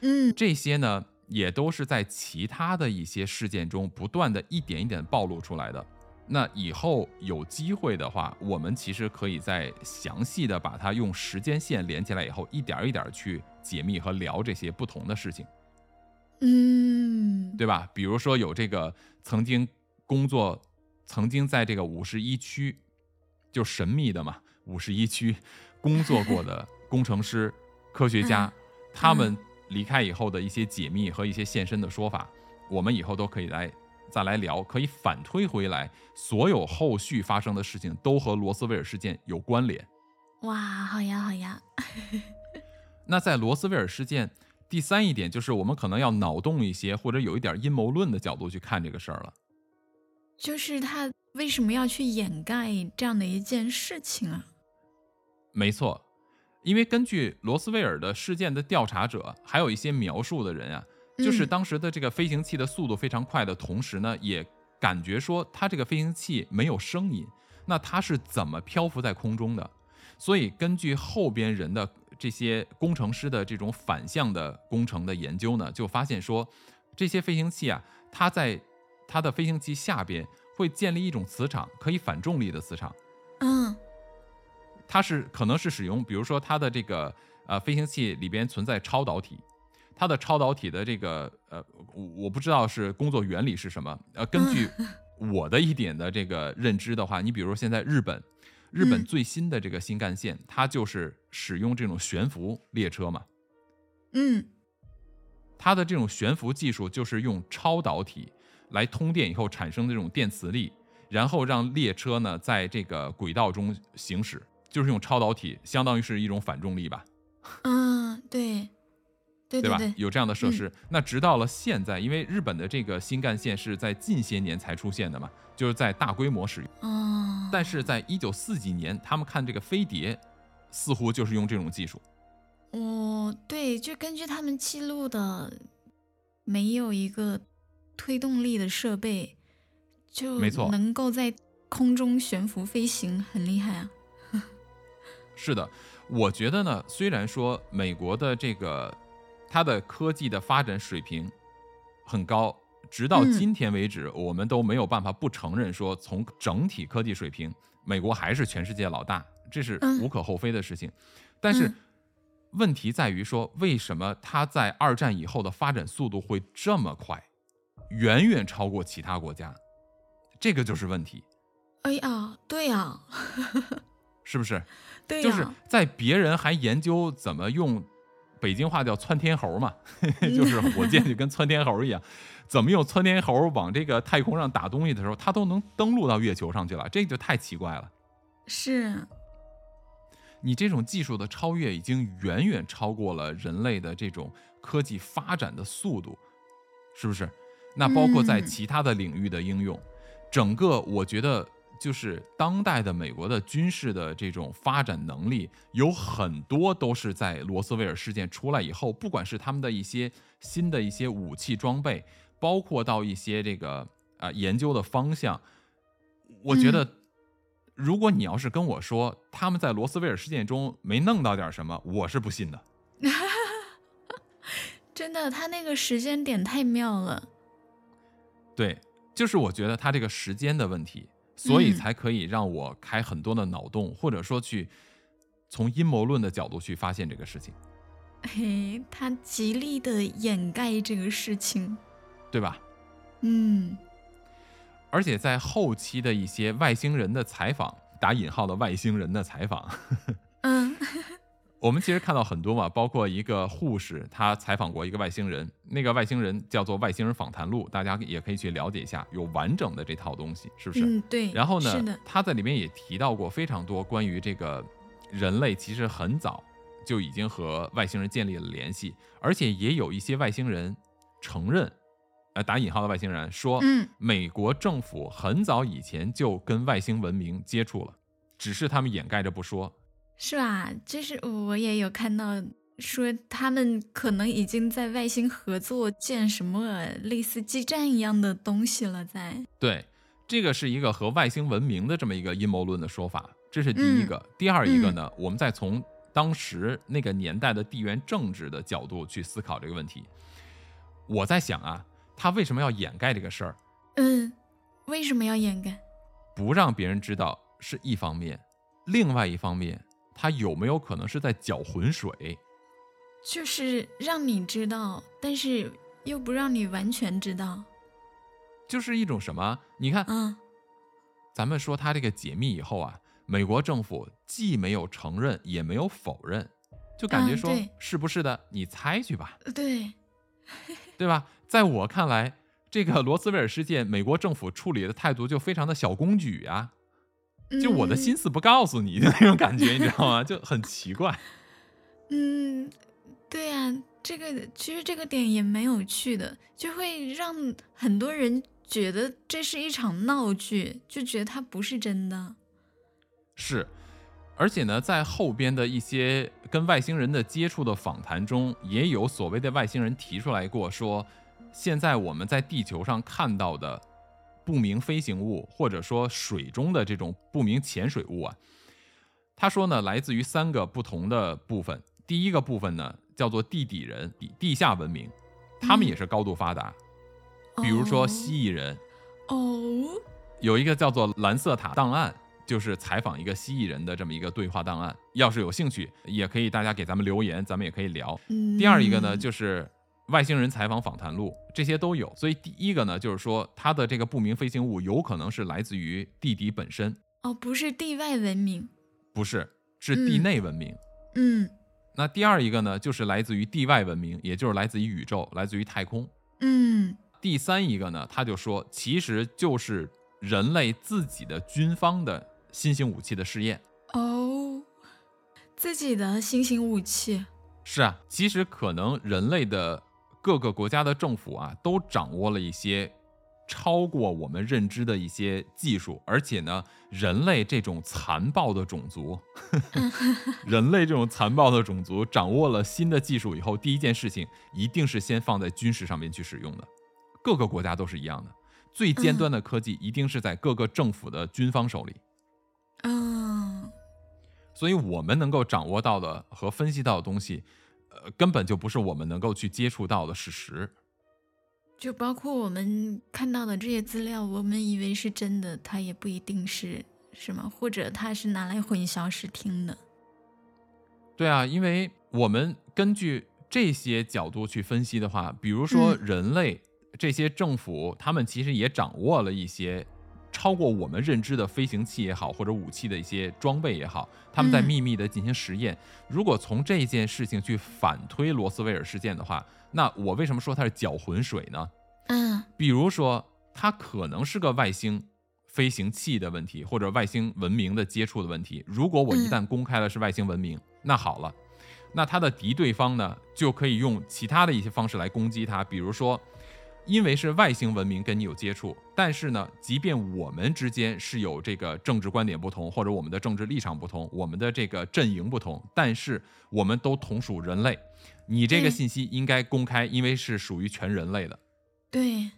嗯这些呢，也都是在其他的一些事件中不断的一点一点暴露出来的。那以后有机会的话，我们其实可以再详细的把它用时间线连起来以后，一点一点去解密和聊这些不同的事情，嗯，对吧？比如说有这个曾经工作，曾经在这个五十一区，就神秘的嘛，五十一区工作过的工程师、科学家，嗯他们离开以后的一些解密和一些现身的说法，我们以后都可以来再来聊，可以反推回来，所有后续发生的事情都和罗斯威尔事件有关联。哇，好呀好呀，那在罗斯威尔事件，第三一点就是我们可能要脑洞一些，或者有一点阴谋论的角度去看这个事儿了。就是他为什么要去掩盖这样的一件事情啊？没错，因为根据罗斯威尔的事件的调查者，还有一些描述的人啊，就是嗯当时的这个飞行器的速度非常快的同时呢，也感觉说它这个飞行器没有声音，那它是怎么漂浮在空中的？所以根据后边人的这些工程师的这种反向的工程的研究呢，就发现说，这些飞行器啊，它在它的飞行器下边会建立一种磁场，可以反重力的磁场。嗯。它是可能是使用，比如说它的这个呃飞行器里边存在超导体，它的超导体的这个呃我我不知道是工作原理是什么，呃，根据 我的一点的这个认知的话，你比如说现在日本，日本嗯。最新的这个新干线，它就是使用这种悬浮列车嘛，嗯。它的这种悬浮技术就是用超导体来通电以后产生的这种电磁力，然后让列车呢在这个轨道中行驶，就是用超导体，相当于是一种反重力吧，嗯，对对对吧？对，有这样的设施。那直到了现在，因为日本的这个新干线是在近些年才出现的嘛，就是在大规模使用。哦，但是在一九四几年，他们看这个飞碟，似乎就是用这种技术。哦，对，就根据他们记录的没有一个推动力的设备，就没错能够在空中悬浮飞行，很厉害啊。是的，我觉得呢，虽然说美国的这个它的科技的发展水平很高，直到嗯今天为止，我们都没有办法不承认说，从整体科技水平，美国还是全世界老大，这是嗯无可厚非的事情。但是嗯问题在于说，为什么它在二战以后的发展速度会这么快，远远超过其他国家？这个就是问题，哎呀，对呀，是不是？对呀，就是在别人还研究怎么用，北京话叫窜天猴嘛，就是火箭就跟窜天猴一样，怎么用窜天猴往这个太空上打东西的时候，它都能登陆到月球上去了，这就太奇怪了。是，你这种技术的超越已经远远超过了人类的这种科技发展的速度，是不是？那包括在嗯其他的领域的应用，整个我觉得就是当代的美国的军事的这种发展能力，有很多都是在罗斯威尔事件出来以后，不管是他们的一些新的一些武器装备，包括到一些这个啊、研究的方向，我觉得。如果你要是跟我说他们在罗斯威尔事件中没弄到点什么，我是不信的。真的，他那个时间点太妙了。对，就是我觉得他这个时间的问题，所以嗯才可以让我开很多的脑洞，或者说去从阴谋论的角度去发现这个事情，嘿，他极力的掩盖这个事情。对吧？嗯而且在后期的一些外星人的采访（打引号的外星人的采访），嗯 我们其实看到很多嘛，包括一个护士，她采访过一个外星人，那个外星人叫做《外星人访谈录》，大家也可以去了解一下，有完整的这套东西，是不是？嗯，对。然后呢他在里面也提到过非常多关于这个人类其实很早就已经和外星人建立了联系，而且也有一些外星人承认，呃，打引号的外星人说，嗯美国政府很早以前就跟外星文明接触了，只是他们掩盖着不说。是吧？就是我也有看到说他们可能已经在外星合作建什么类似基站一样的东西了在，对，这个是一个和外星文明的这么一个阴谋论的说法，这是第一个。第二一个呢，我们再从当时那个年代的地缘政治的角度去思考这个问题。我在想啊，他为什么要掩盖这个事儿？嗯，为什么要掩盖？不让别人知道是一方面，另外一方面，他有没有可能是在搅浑水？就是让你知道，但是又不让你完全知道。就是一种什么？你看，嗯咱们说他这个解密以后啊，美国政府既没有承认，也没有否认，就感觉说、嗯是不是的，你猜去吧，对，对吧？在我看来，这个罗斯威尔事件，美国政府处理的态度就非常的小公举啊，就我的嗯心思不告诉你的那种感觉，你知道吗？就很奇怪。嗯，对呀、这个其实这个点也蛮有趣的，就会让很多人觉得这是一场闹剧，就觉得它不是真的。是，而且呢，在后边的一些跟外星人的接触的访谈中，也有所谓的外星人提出来过说，现在我们在地球上看到的不明飞行物，或者说水中的这种不明潜水物啊，他说呢，来自于三个不同的部分。第一个部分呢，叫做地底人、地地下文明，他们嗯也是高度发达，比如说哦蜥蜴人，哦，有一个叫做蓝色塔档案，就是采访一个蜥蜴人的这么一个对话档案。要是有兴趣，也可以大家给咱们留言，咱们也可以聊。嗯，第二一个呢，就是外星人采访访谈录，这些都有。所以第一个呢，就是说它的这个不明飞行物有可能是来自于地底本身，哦，不是地外文明，不是，是地嗯内文明。嗯那第二一个呢，就是来自于地外文明，也就是来自于宇宙，来自于太空。嗯第三一个呢，他就说，其实就是人类自己的军方的新型武器的试验。哦，自己的新型武器，是啊，其实可能人类的各个国家的政府啊，都掌握了一些超过我们认知的一些技术，而且呢，人类这种残暴的种族，人类这种残暴的种族掌握了新的技术以后，第一件事情一定是先放在军事上面去使用的，各个国家都是一样的。最尖端的科技一定是在各个政府的军方手里，嗯，所以我们能够掌握到的和分析到的东西，呃，根本就不是我们能够去接触到的事实。就包括我们看到的这些资料，我们以为是真的，它也不一定是，是吗？或者它是拿来混淆视听的。对啊，因为我们根据这些角度去分析的话，比如说嗯人类、这些政府，他们其实也掌握了一些超过我们认知的飞行器也好，或者武器的一些装备也好，他们在嗯秘密的进行实验。如果从这件事情去反推罗斯威尔事件的话，那我为什么说它是搅浑水呢？嗯比如说，它可能是个外星飞行器的问题，或者外星文明的接触的问题。如果我一嗯旦公开了是外星文明，那好了，那他的敌对方呢，就可以用其他的一些方式来攻击他，比如说。因为是外星文明跟你有接触，但是呢，即便我们之间是有这个政治观点不同，或者我们的政治立场不同，我们的这个阵营不同，但是我们都同属人类。你这个信息应该公开，因为是属于全人类的。对，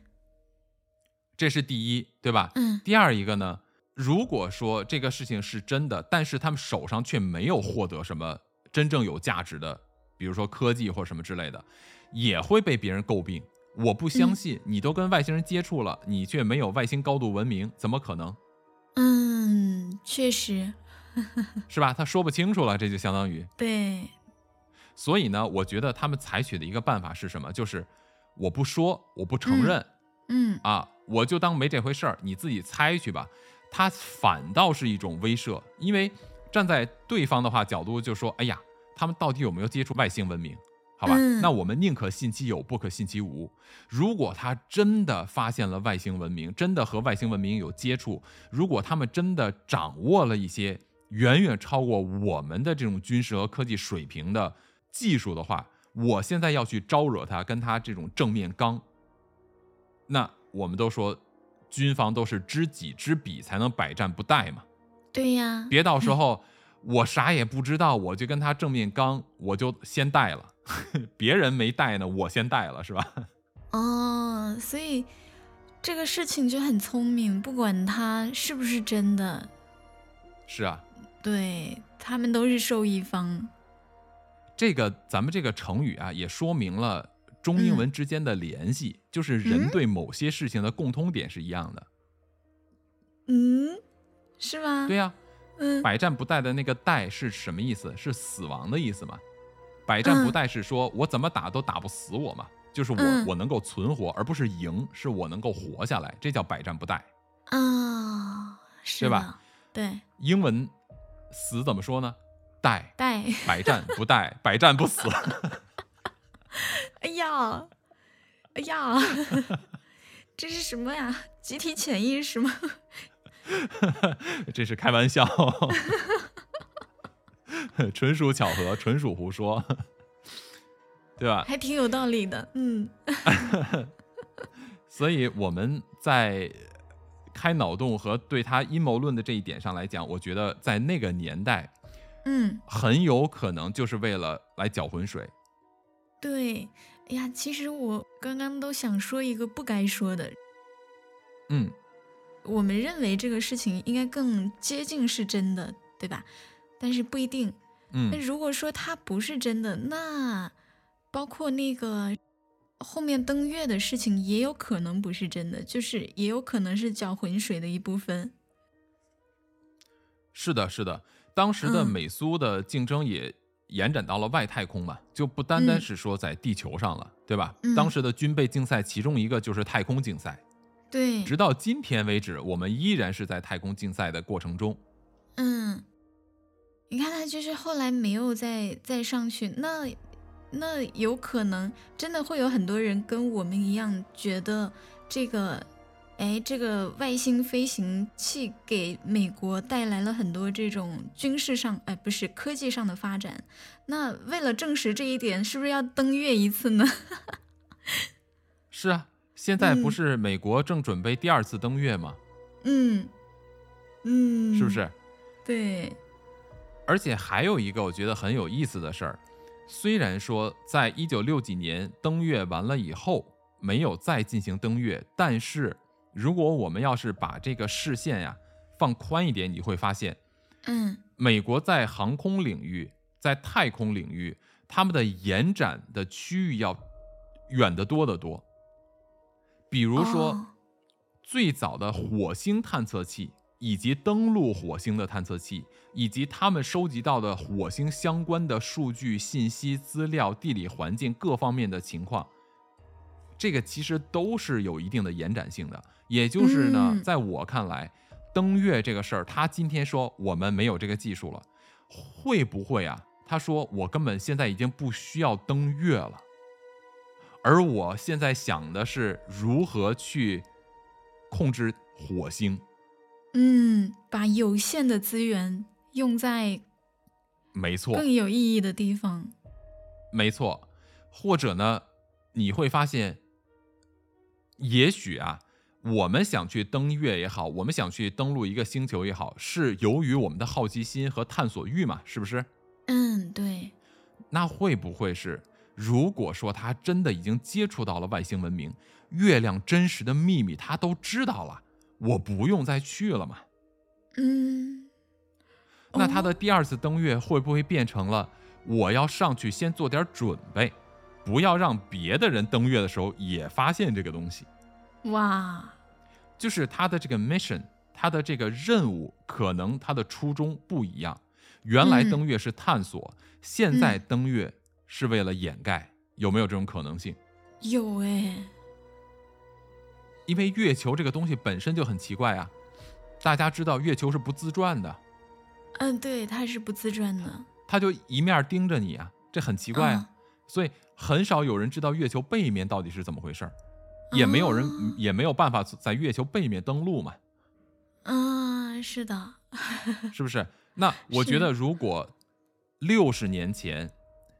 这是第一，对吧？嗯第二一个呢，如果说这个事情是真的，但是他们手上却没有获得什么真正有价值的，比如说科技或什么之类的，也会被别人诟病。我不相嗯信你都跟外星人接触了，你却没有外星高度文明，怎么可能？嗯，确实，是吧？他说不清楚了，这就相当于。对，所以呢，我觉得他们采取的一个办法是什么？就是我不说，我不承认，嗯啊，我就当没这回事儿，你自己猜去吧。他反倒是一种威慑，因为站在对方的话角度就说，哎呀，他们到底有没有接触外星文明？好吧，嗯那我们宁可信其有，不可信其无。如果他真的发现了外星文明，真的和外星文明有接触，如果他们真的掌握了一些远远超过我们的这种军事和科技水平的技术的话，我现在要去招惹他，跟他这种正面刚，那我们都说，军方都是知己知彼才能百战不殆嘛。对呀，别到时候我啥也不知道，我就跟他正面刚，我就先带了，别人没带呢，我先带了，是吧？哦，所以这个事情就很聪明，不管他是不是真的，是啊，对他们都是受益方。这个咱们这个成语啊，也说明了中英文之间的联系，就是人嗯对某些事情的共通点是一样的。嗯，是吗？对呀、嗯，百战不殆的那个殆是什么意思？是死亡的意思吗？百战不殆是说我怎么打都打不死我嘛，就是我、嗯我能够存活，而不是赢，是我能够活下来，这叫百战不殆。啊，是吧？对，英文死怎么说呢？殆，殆，百战不殆，百战不死。哎呀，哎呀，这是什么呀？集体潜意识吗？这是开玩笑，纯属巧合，纯属胡说，对吧？还挺有道理的。嗯所以我们在开脑洞和对他阴谋论的这一点上来讲，我觉得在那个年代嗯，很有可能就是为了来搅浑水。对。哎呀，其实我刚刚都想说一个不该说的，嗯，我们认为这个事情应该更接近是真的，对吧？但是不一定。嗯那嗯，如果说它不是真的，那包括那个后面登月的事情也有可能不是真的，就是也有可能是搅浑水的一部分。是的，是的，当时的嗯美苏的竞争也延展到了外太空嘛，就不单单嗯是说在地球上了，对吧？嗯当时的军备竞赛，其中一个就是太空竞赛，对，直到今天为止，我们依然是在太空竞赛的过程中。嗯，你看他就是后来没有再再上去，那那有可能真的会有很多人跟我们一样觉得这个，哎，这个外星飞行器给美国带来了很多这种军事上，哎，不是科技上的发展。那为了证实这一点，是不是要登月一次呢？是啊，现在不嗯是美国正准备第二次登月吗？嗯嗯，是不？是？对，而且还有一个我觉得很有意思的事儿，虽然说在一九六几年登月完了以后没有再进行登月，但是如果我们要是把这个视线呀放宽一点，你会发现，嗯美国在航空领域、在太空领域，他们的延展的区域要远得多得多。比如说，哦最早的火星探测器，以及登陆火星的探测器，以及他们收集到的火星相关的数据、信息、资料、地理环境各方面的情况，这个其实都是有一定的延展性的。也就是呢，嗯在我看来，登月这个事儿，他今天说我们没有这个技术了，会不会啊？他说我根本现在已经不需要登月了，而我现在想的是如何去控制火星。嗯，把有限的资源用在没错，更有意义的地方。没错，或者呢，你会发现，也许啊，我们想去登月也好，我们想去登陆一个星球也好，是由于我们的好奇心和探索欲嘛，是不是？嗯，对，那会不会是，如果说他真的已经接触到了外星文明，月亮真实的秘密他都知道了，我不用再去了嘛？嗯，那他的哦第二次登月会不会变成了我要上去先做点准备，不要让别的人登月的时候也发现这个东西？哇，就是他的这个 mission，他的这个任务，可能他的初衷不一样。原来嗯登月是探索，现在登月是为了掩盖，有没有这种可能性？有哎，因为月球这个东西本身就很奇怪啊，大家知道月球是不自转的，嗯，对，它是不自转的，它就一面盯着你啊，这很奇怪啊。所以很少有人知道月球背面到底是怎么回事儿，也没有人、哦也没有办法在月球背面登陆嘛，嗯，是的，是不是？那我觉得如果六十年前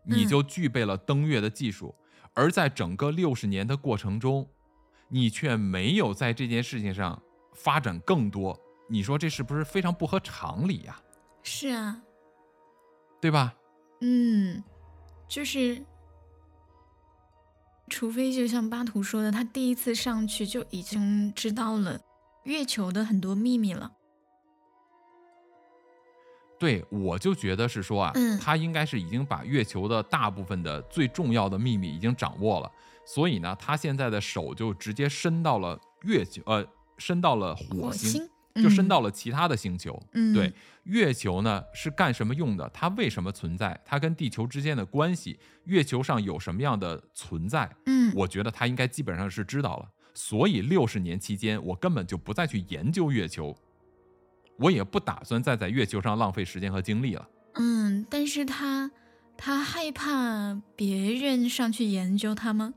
你嗯。就具备了登月的技术，而在整个六十年的过程中，你却没有在这件事情上发展更多，你说这是不是非常不合常理呀、是啊，对吧？嗯，就是，除非就像巴图说的，他第一次上去就已经知道了月球的很多秘密了。对，我就觉得是说啊，嗯他应该是已经把月球的大部分的最重要的秘密已经掌握了，所以呢，他现在的手就直接伸到了月球，呃，伸到了火火星就伸嗯到了其他的星球。嗯，对，月球呢是干什么用的？它为什么存在？它跟地球之间的关系，月球上有什么样的存在？嗯，我觉得他应该基本上是知道了。所以六十年期间，我根本就不再去研究月球，我也不打算再在月球上浪费时间和精力了。嗯，但是他他害怕别人上去研究他吗？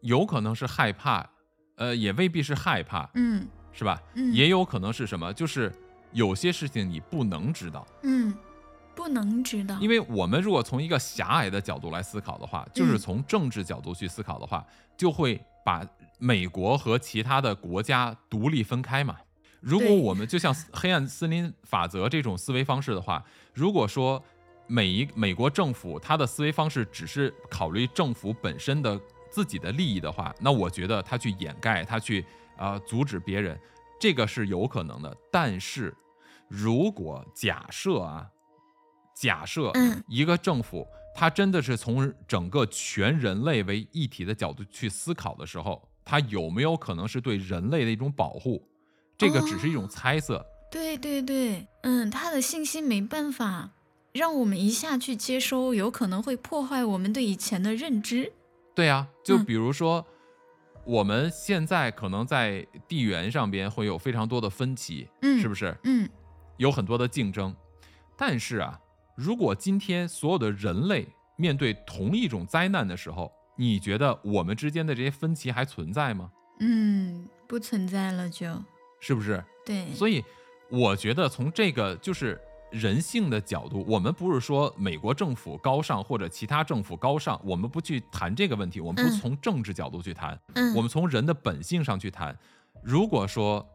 有可能是害怕，呃，也未必是害怕，嗯是吧？嗯也有可能是什么？就是有些事情你不能知道，嗯，不能知道，因为我们如果从一个狭隘的角度来思考的话，就是嗯从政治角度去思考的话，就会把美国和其他的国家独立分开嘛。如果我们就像黑暗森林法则这种思维方式的话，如果说每一美国政府它的思维方式只是考虑政府本身的自己的利益的话，那我觉得他去掩盖，他去啊、呃阻止别人，这个是有可能的。但是如果假设啊，假设嗯一个政府它真的是从整个全人类为一体的角度去思考的时候，它有没有可能是对人类的一种保护？这个只是一种哦猜测。对对对，嗯，他的信息没办法让我们一下去接收，有可能会破坏我们对以前的认知。对啊，就嗯比如说，我们现在可能在地缘上边会有非常多的分歧，嗯，是不是？嗯有很多的竞争，但是啊，如果今天所有的人类面对同一种灾难的时候，你觉得我们之间的这些分歧还存在吗？嗯，不存在了就，是不是？对，所以我觉得从这个就是人性的角度，我们不是说美国政府高尚或者其他政府高尚，我们不去谈这个问题，我们不嗯从政治角度去谈，嗯，我们从人的本性上去谈。如果说，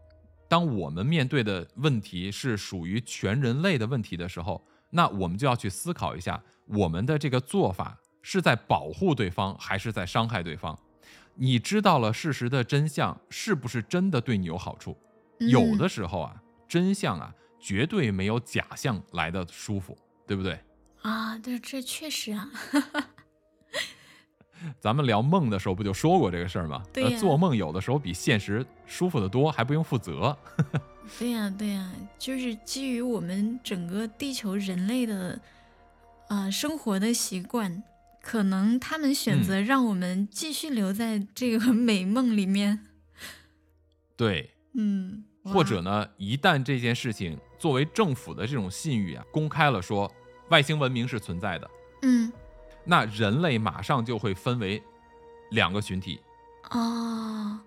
当我们面对的问题是属于全人类的问题的时候，那我们就要去思考一下，我们的这个做法是在保护对方，还是在伤害对方？你知道了事实的真相，是不是真的对你有好处？有嗯的时候啊，真相啊，绝对没有假象来的舒服，对不对？啊，对，这确实啊，咱们聊梦的时候不就说过这个事儿吗？呃对呀做梦有的时候比现实舒服得多，还不用负责。对呀、对呀、就是基于我们整个地球人类的啊、呃生活的习惯，可能他们选嗯择让我们继续留在这个 美梦里面。对，嗯，或者，呢，一旦这件事情作为政府的这种信誉啊，公开了说外星文明是存在的，嗯，那人类马上就会分为两个群体，哦，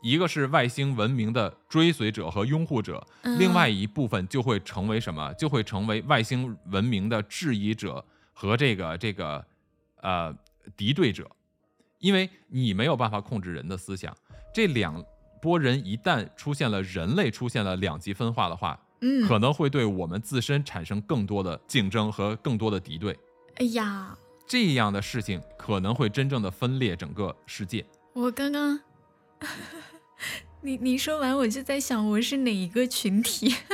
一个是外星文明的追随者和拥护者，嗯另外一部分就会成为什么？就会成为外星文明的质疑者和这个这个呃敌对者，因为你没有办法控制人的思想。这两拨人一旦出现了人类出现了两极分化的话，嗯，可能会对我们自身产生更多的竞争和更多的敌对。哎呀，这样的事情可能会真正的分裂整个世界。我刚刚，你你说完我就在想我是哪一个群体。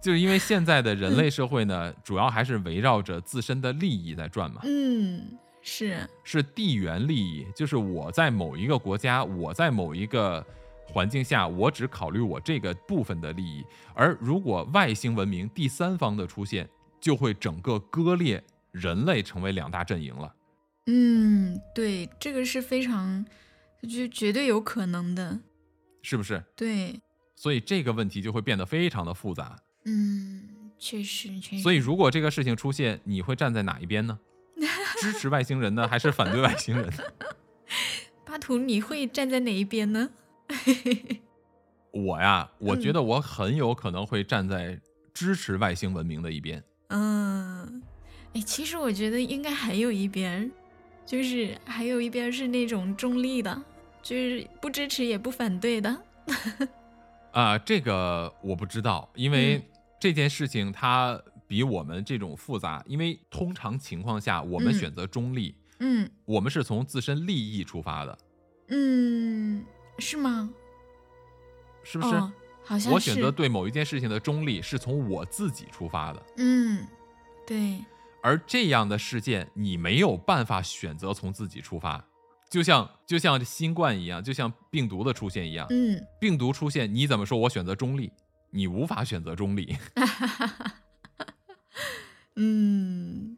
就是因为现在的人类社会呢，主要还是围绕着自身的利益在转嘛。嗯，是，是地缘利益，就是我在某一个国家，我在某一个环境下，我只考虑我这个部分的利益。而如果外星文明第三方的出现，就会整个割裂人类，成为两大阵营了。嗯，对，这个是非常，就绝对有可能的。是不是？对，所以这个问题就会变得非常的复杂。嗯，确实确实。所以，如果这个事情出现，你会站在哪一边呢？支持外星人呢，还是反对外星人？巴图，你会站在哪一边呢？我呀，我觉嗯得我很有可能会站在支持外星文明的一边。嗯，哎，其实我觉得应该还有一边，就是还有一边是那种中立的，就是不支持也不反对的。啊、这个我不知道，因为嗯这件事情它比我们这种复杂。因为通常情况下，我们嗯选择中立，嗯我们是从自身利益出发的，嗯，是吗？是不是？哦，好像我选择对某一件事情的中立，是从我自己出发的。嗯，对，而这样的事件，你没有办法选择从自己出发，就像就像新冠一样，就像病毒的出现一样，嗯，病毒出现，你怎么说我选择中立？你无法选择中立。嗯，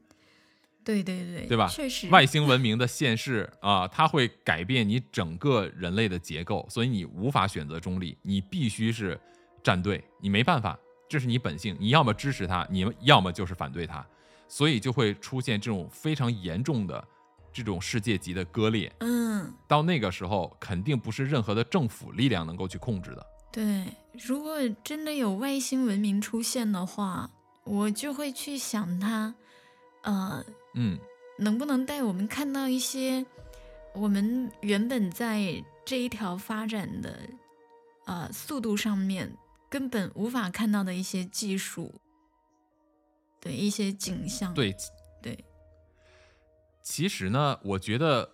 对对对，对吧确实，外星文明的现世啊，它会改变你整个人类的结构，所以你无法选择中立，你必须是站队，你没办法，这是你本性，你要么支持他，你要么就是反对他，所以就会出现这种非常严重的这种世界级的割裂。嗯，到那个时候，肯定不是任何的政府力量能够去控制的。对，如果真的有外星文明出现的话，我就会去想他，呃，嗯，能不能带我们看到一些我们原本在这一条发展的呃速度上面根本无法看到的一些技术，对一些景象，对，对，其实呢，我觉得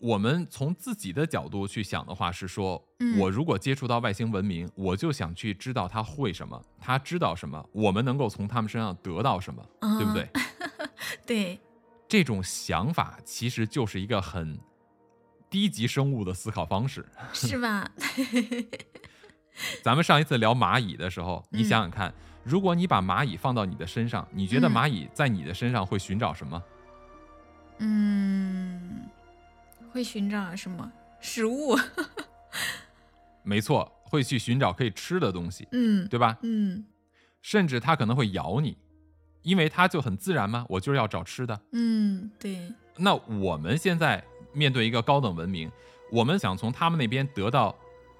我们从自己的角度去想的话，是说，嗯我如果接触到外星文明，我就想去知道他会什么，他知道什么，我们能够从他们身上得到什么，对不啊对？对，这种想法其实就是一个很低级生物的思考方式。是吧？咱们上一次聊蚂蚁的时候，你嗯想想看，如果你把蚂蚁放到你的身上，你觉得嗯蚂蚁在你的身上会寻找什么？嗯，会寻找什么食物？没错，会去寻找可以吃的东西，嗯对吧？嗯甚至它可能会咬你，因为它就很自然嘛，我就是要找吃的。嗯，对，那我们现在面对一个高等文明，我们想从他们那边得到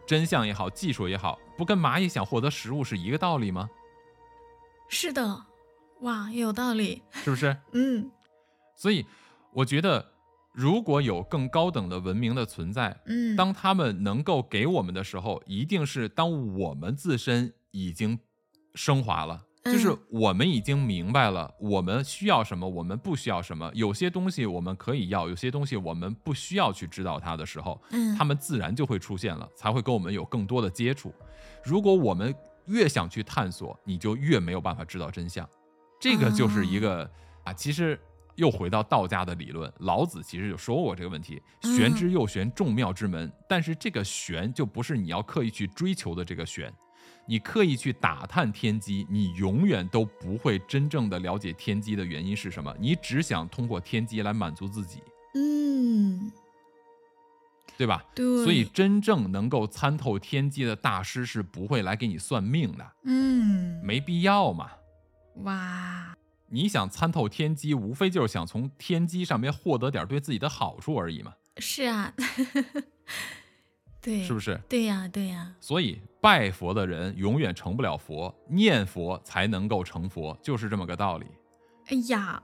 真相也好，技术也好，不跟蚂蚁想获得食物是一个道理吗？是的，哇，有道理。是不是？嗯所以我觉得，如果有更高等的文明的存在，嗯，当他们能够给我们的时候，一定是当我们自身已经升华了。就是嗯我们已经明白了我们需要什么，我们不需要什么。有些东西我们可以要，有些东西我们不需要去知道它的时候，嗯他们自然就会出现了，才会跟我们有更多的接触。如果我们越想去探索，你就越没有办法知道真相。这个就是一个啊，其实又回到道家的理论，老子其实就说过这个问题：嗯玄之又玄，众妙之门。但是这个玄就不是你要刻意去追求的这个玄。你刻意去打探天机，你永远都不会真正的了解天机的原因是什么。你只想通过天机来满足自己，嗯，对吧？对，所以真正能够参透天机的大师是不会来给你算命的，嗯，没必要嘛。哇，你想参透天机，无非就是想从天机上面获得点对自己的好处而已嘛，是啊，对，是不是？对呀，对呀，所以拜佛的人永远成不了佛，念佛才能够成佛，就是这么个道理。哎呀，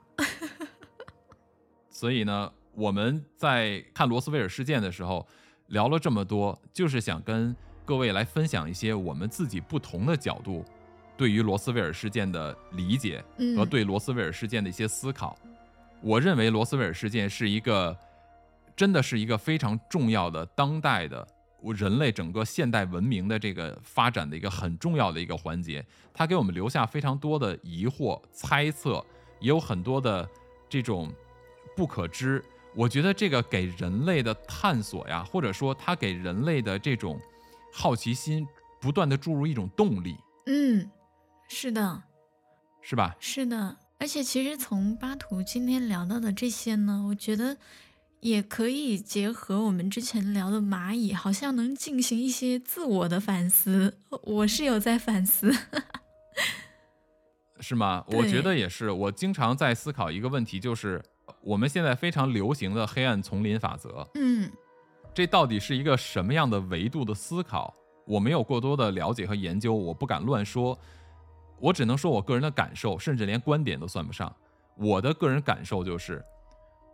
所以呢，我们在看罗斯威尔事件的时候聊了这么多，就是想跟各位来分享一些我们自己不同的角度对于罗斯威尔事件的理解嗯和对罗斯威尔事件的一些思考。我认为罗斯威尔事件是一个，真的是一个非常重要的当代的人类整个现代文明的这个发展的一个很重要的一个环节。它给我们留下非常多的疑惑、猜测，也有很多的这种不可知。我觉得这个给人类的探索呀，或者说它给人类的这种好奇心，不断的注入一种动力，嗯，是的，是吧？是的，而且其实从巴图今天聊到的这些呢，我觉得也可以结合我们之前聊的蚂蚁，好像能进行一些自我的反思。我是有在反思，是吗？我觉得也是。我经常在思考一个问题，就是我们现在非常流行的黑暗丛林法则，嗯这到底是一个什么样的维度的思考？我没有过多的了解和研究，我不敢乱说。我只能说我个人的感受，甚至连观点都算不上。我的个人感受就是，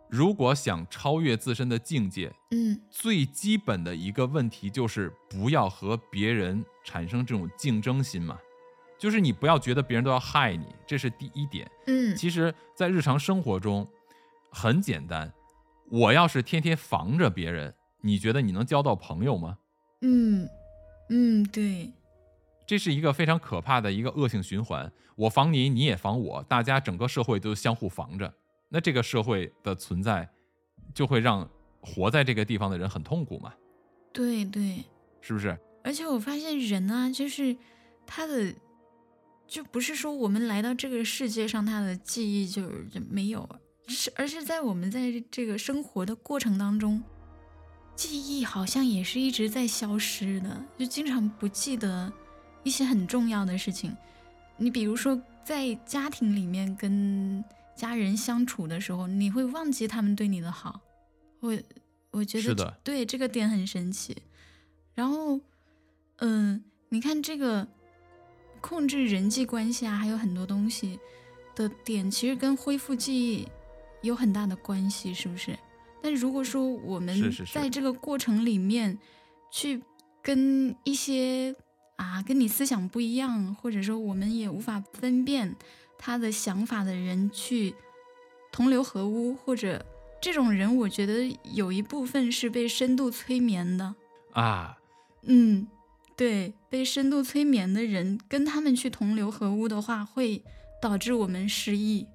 如果想超越自身的境界，嗯最基本的一个问题就是不要和别人产生这种竞争心嘛，就是你不要觉得别人都要害你，这是第一点。嗯其实，在日常生活中很简单，我要是天天防着别人，你觉得你能交到朋友吗？嗯嗯，对，这是一个非常可怕的一个恶性循环。我防你，你也防我，大家整个社会都相互防着，那这个社会的存在就会让活在这个地方的人很痛苦嘛，对对，是不是？而且我发现人啊，就是他的，就不是说我们来到这个世界上，他的记忆就是就没有，是而是在我们在这个生活的过程当中，记忆好像也是一直在消失的，就经常不记得一些很重要的事情。你比如说，在家庭里面跟家人相处的时候，你会忘记他们对你的好。我我觉得对这个点很神奇。然后，嗯，你看这个控制人际关系啊，还有很多东西的点，其实跟恢复记忆有很大的关系，是不是？但如果说我们在这个过程里面去跟一些啊跟你思想不一样，或者说我们也无法分辨他的想法的人去同流合污，或者这种人，我觉得有一部分是被深度催眠的。啊，嗯，对，被深度催眠的人跟他们去同流合污的话，会导致我们失忆。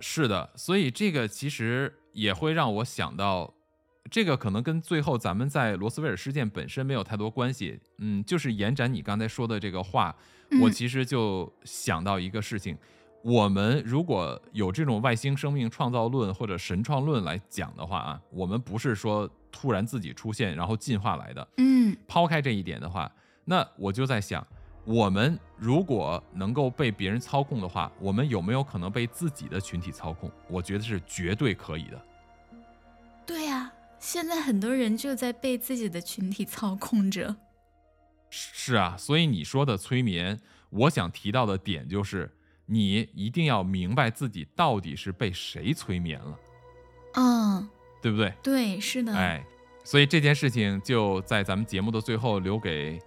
是的，所以这个其实也会让我想到，这个可能跟最后咱们在罗斯威尔事件本身没有太多关系。嗯，就是延展你刚才说的这个话，我嗯其实就想到一个事情：我们如果有这种外星生命创造论或者神创论来讲的话啊，我们不是说突然自己出现然后进化来的。嗯抛开这一点的话，那我就在想，我们如果能够被别人操控的话，我们有没有可能被自己的群体操控？我觉得是绝对可以的。对呀、现在很多人就在被自己的群体操控着。是啊，所以你说的催眠，我想提到的点就是，你一定要明白自己到底是被谁催眠了，嗯，对不对？对，是的，哎，所以这件事情就在咱们节目的最后留给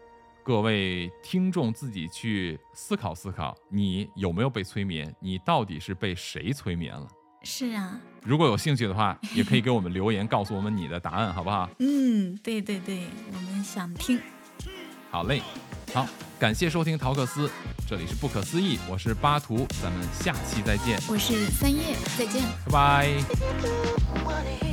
各位听众自己去思考思考，你有没有被催眠？你到底是被谁催眠了？是啊，如果有兴趣的话，也可以给我们留言，告诉我们你的答案，好不好？嗯，对对对，我们想听。好嘞，好，感谢收听陶克斯，这里是不可思议，我是巴图，咱们下期再见，我是三叶，再见。拜拜。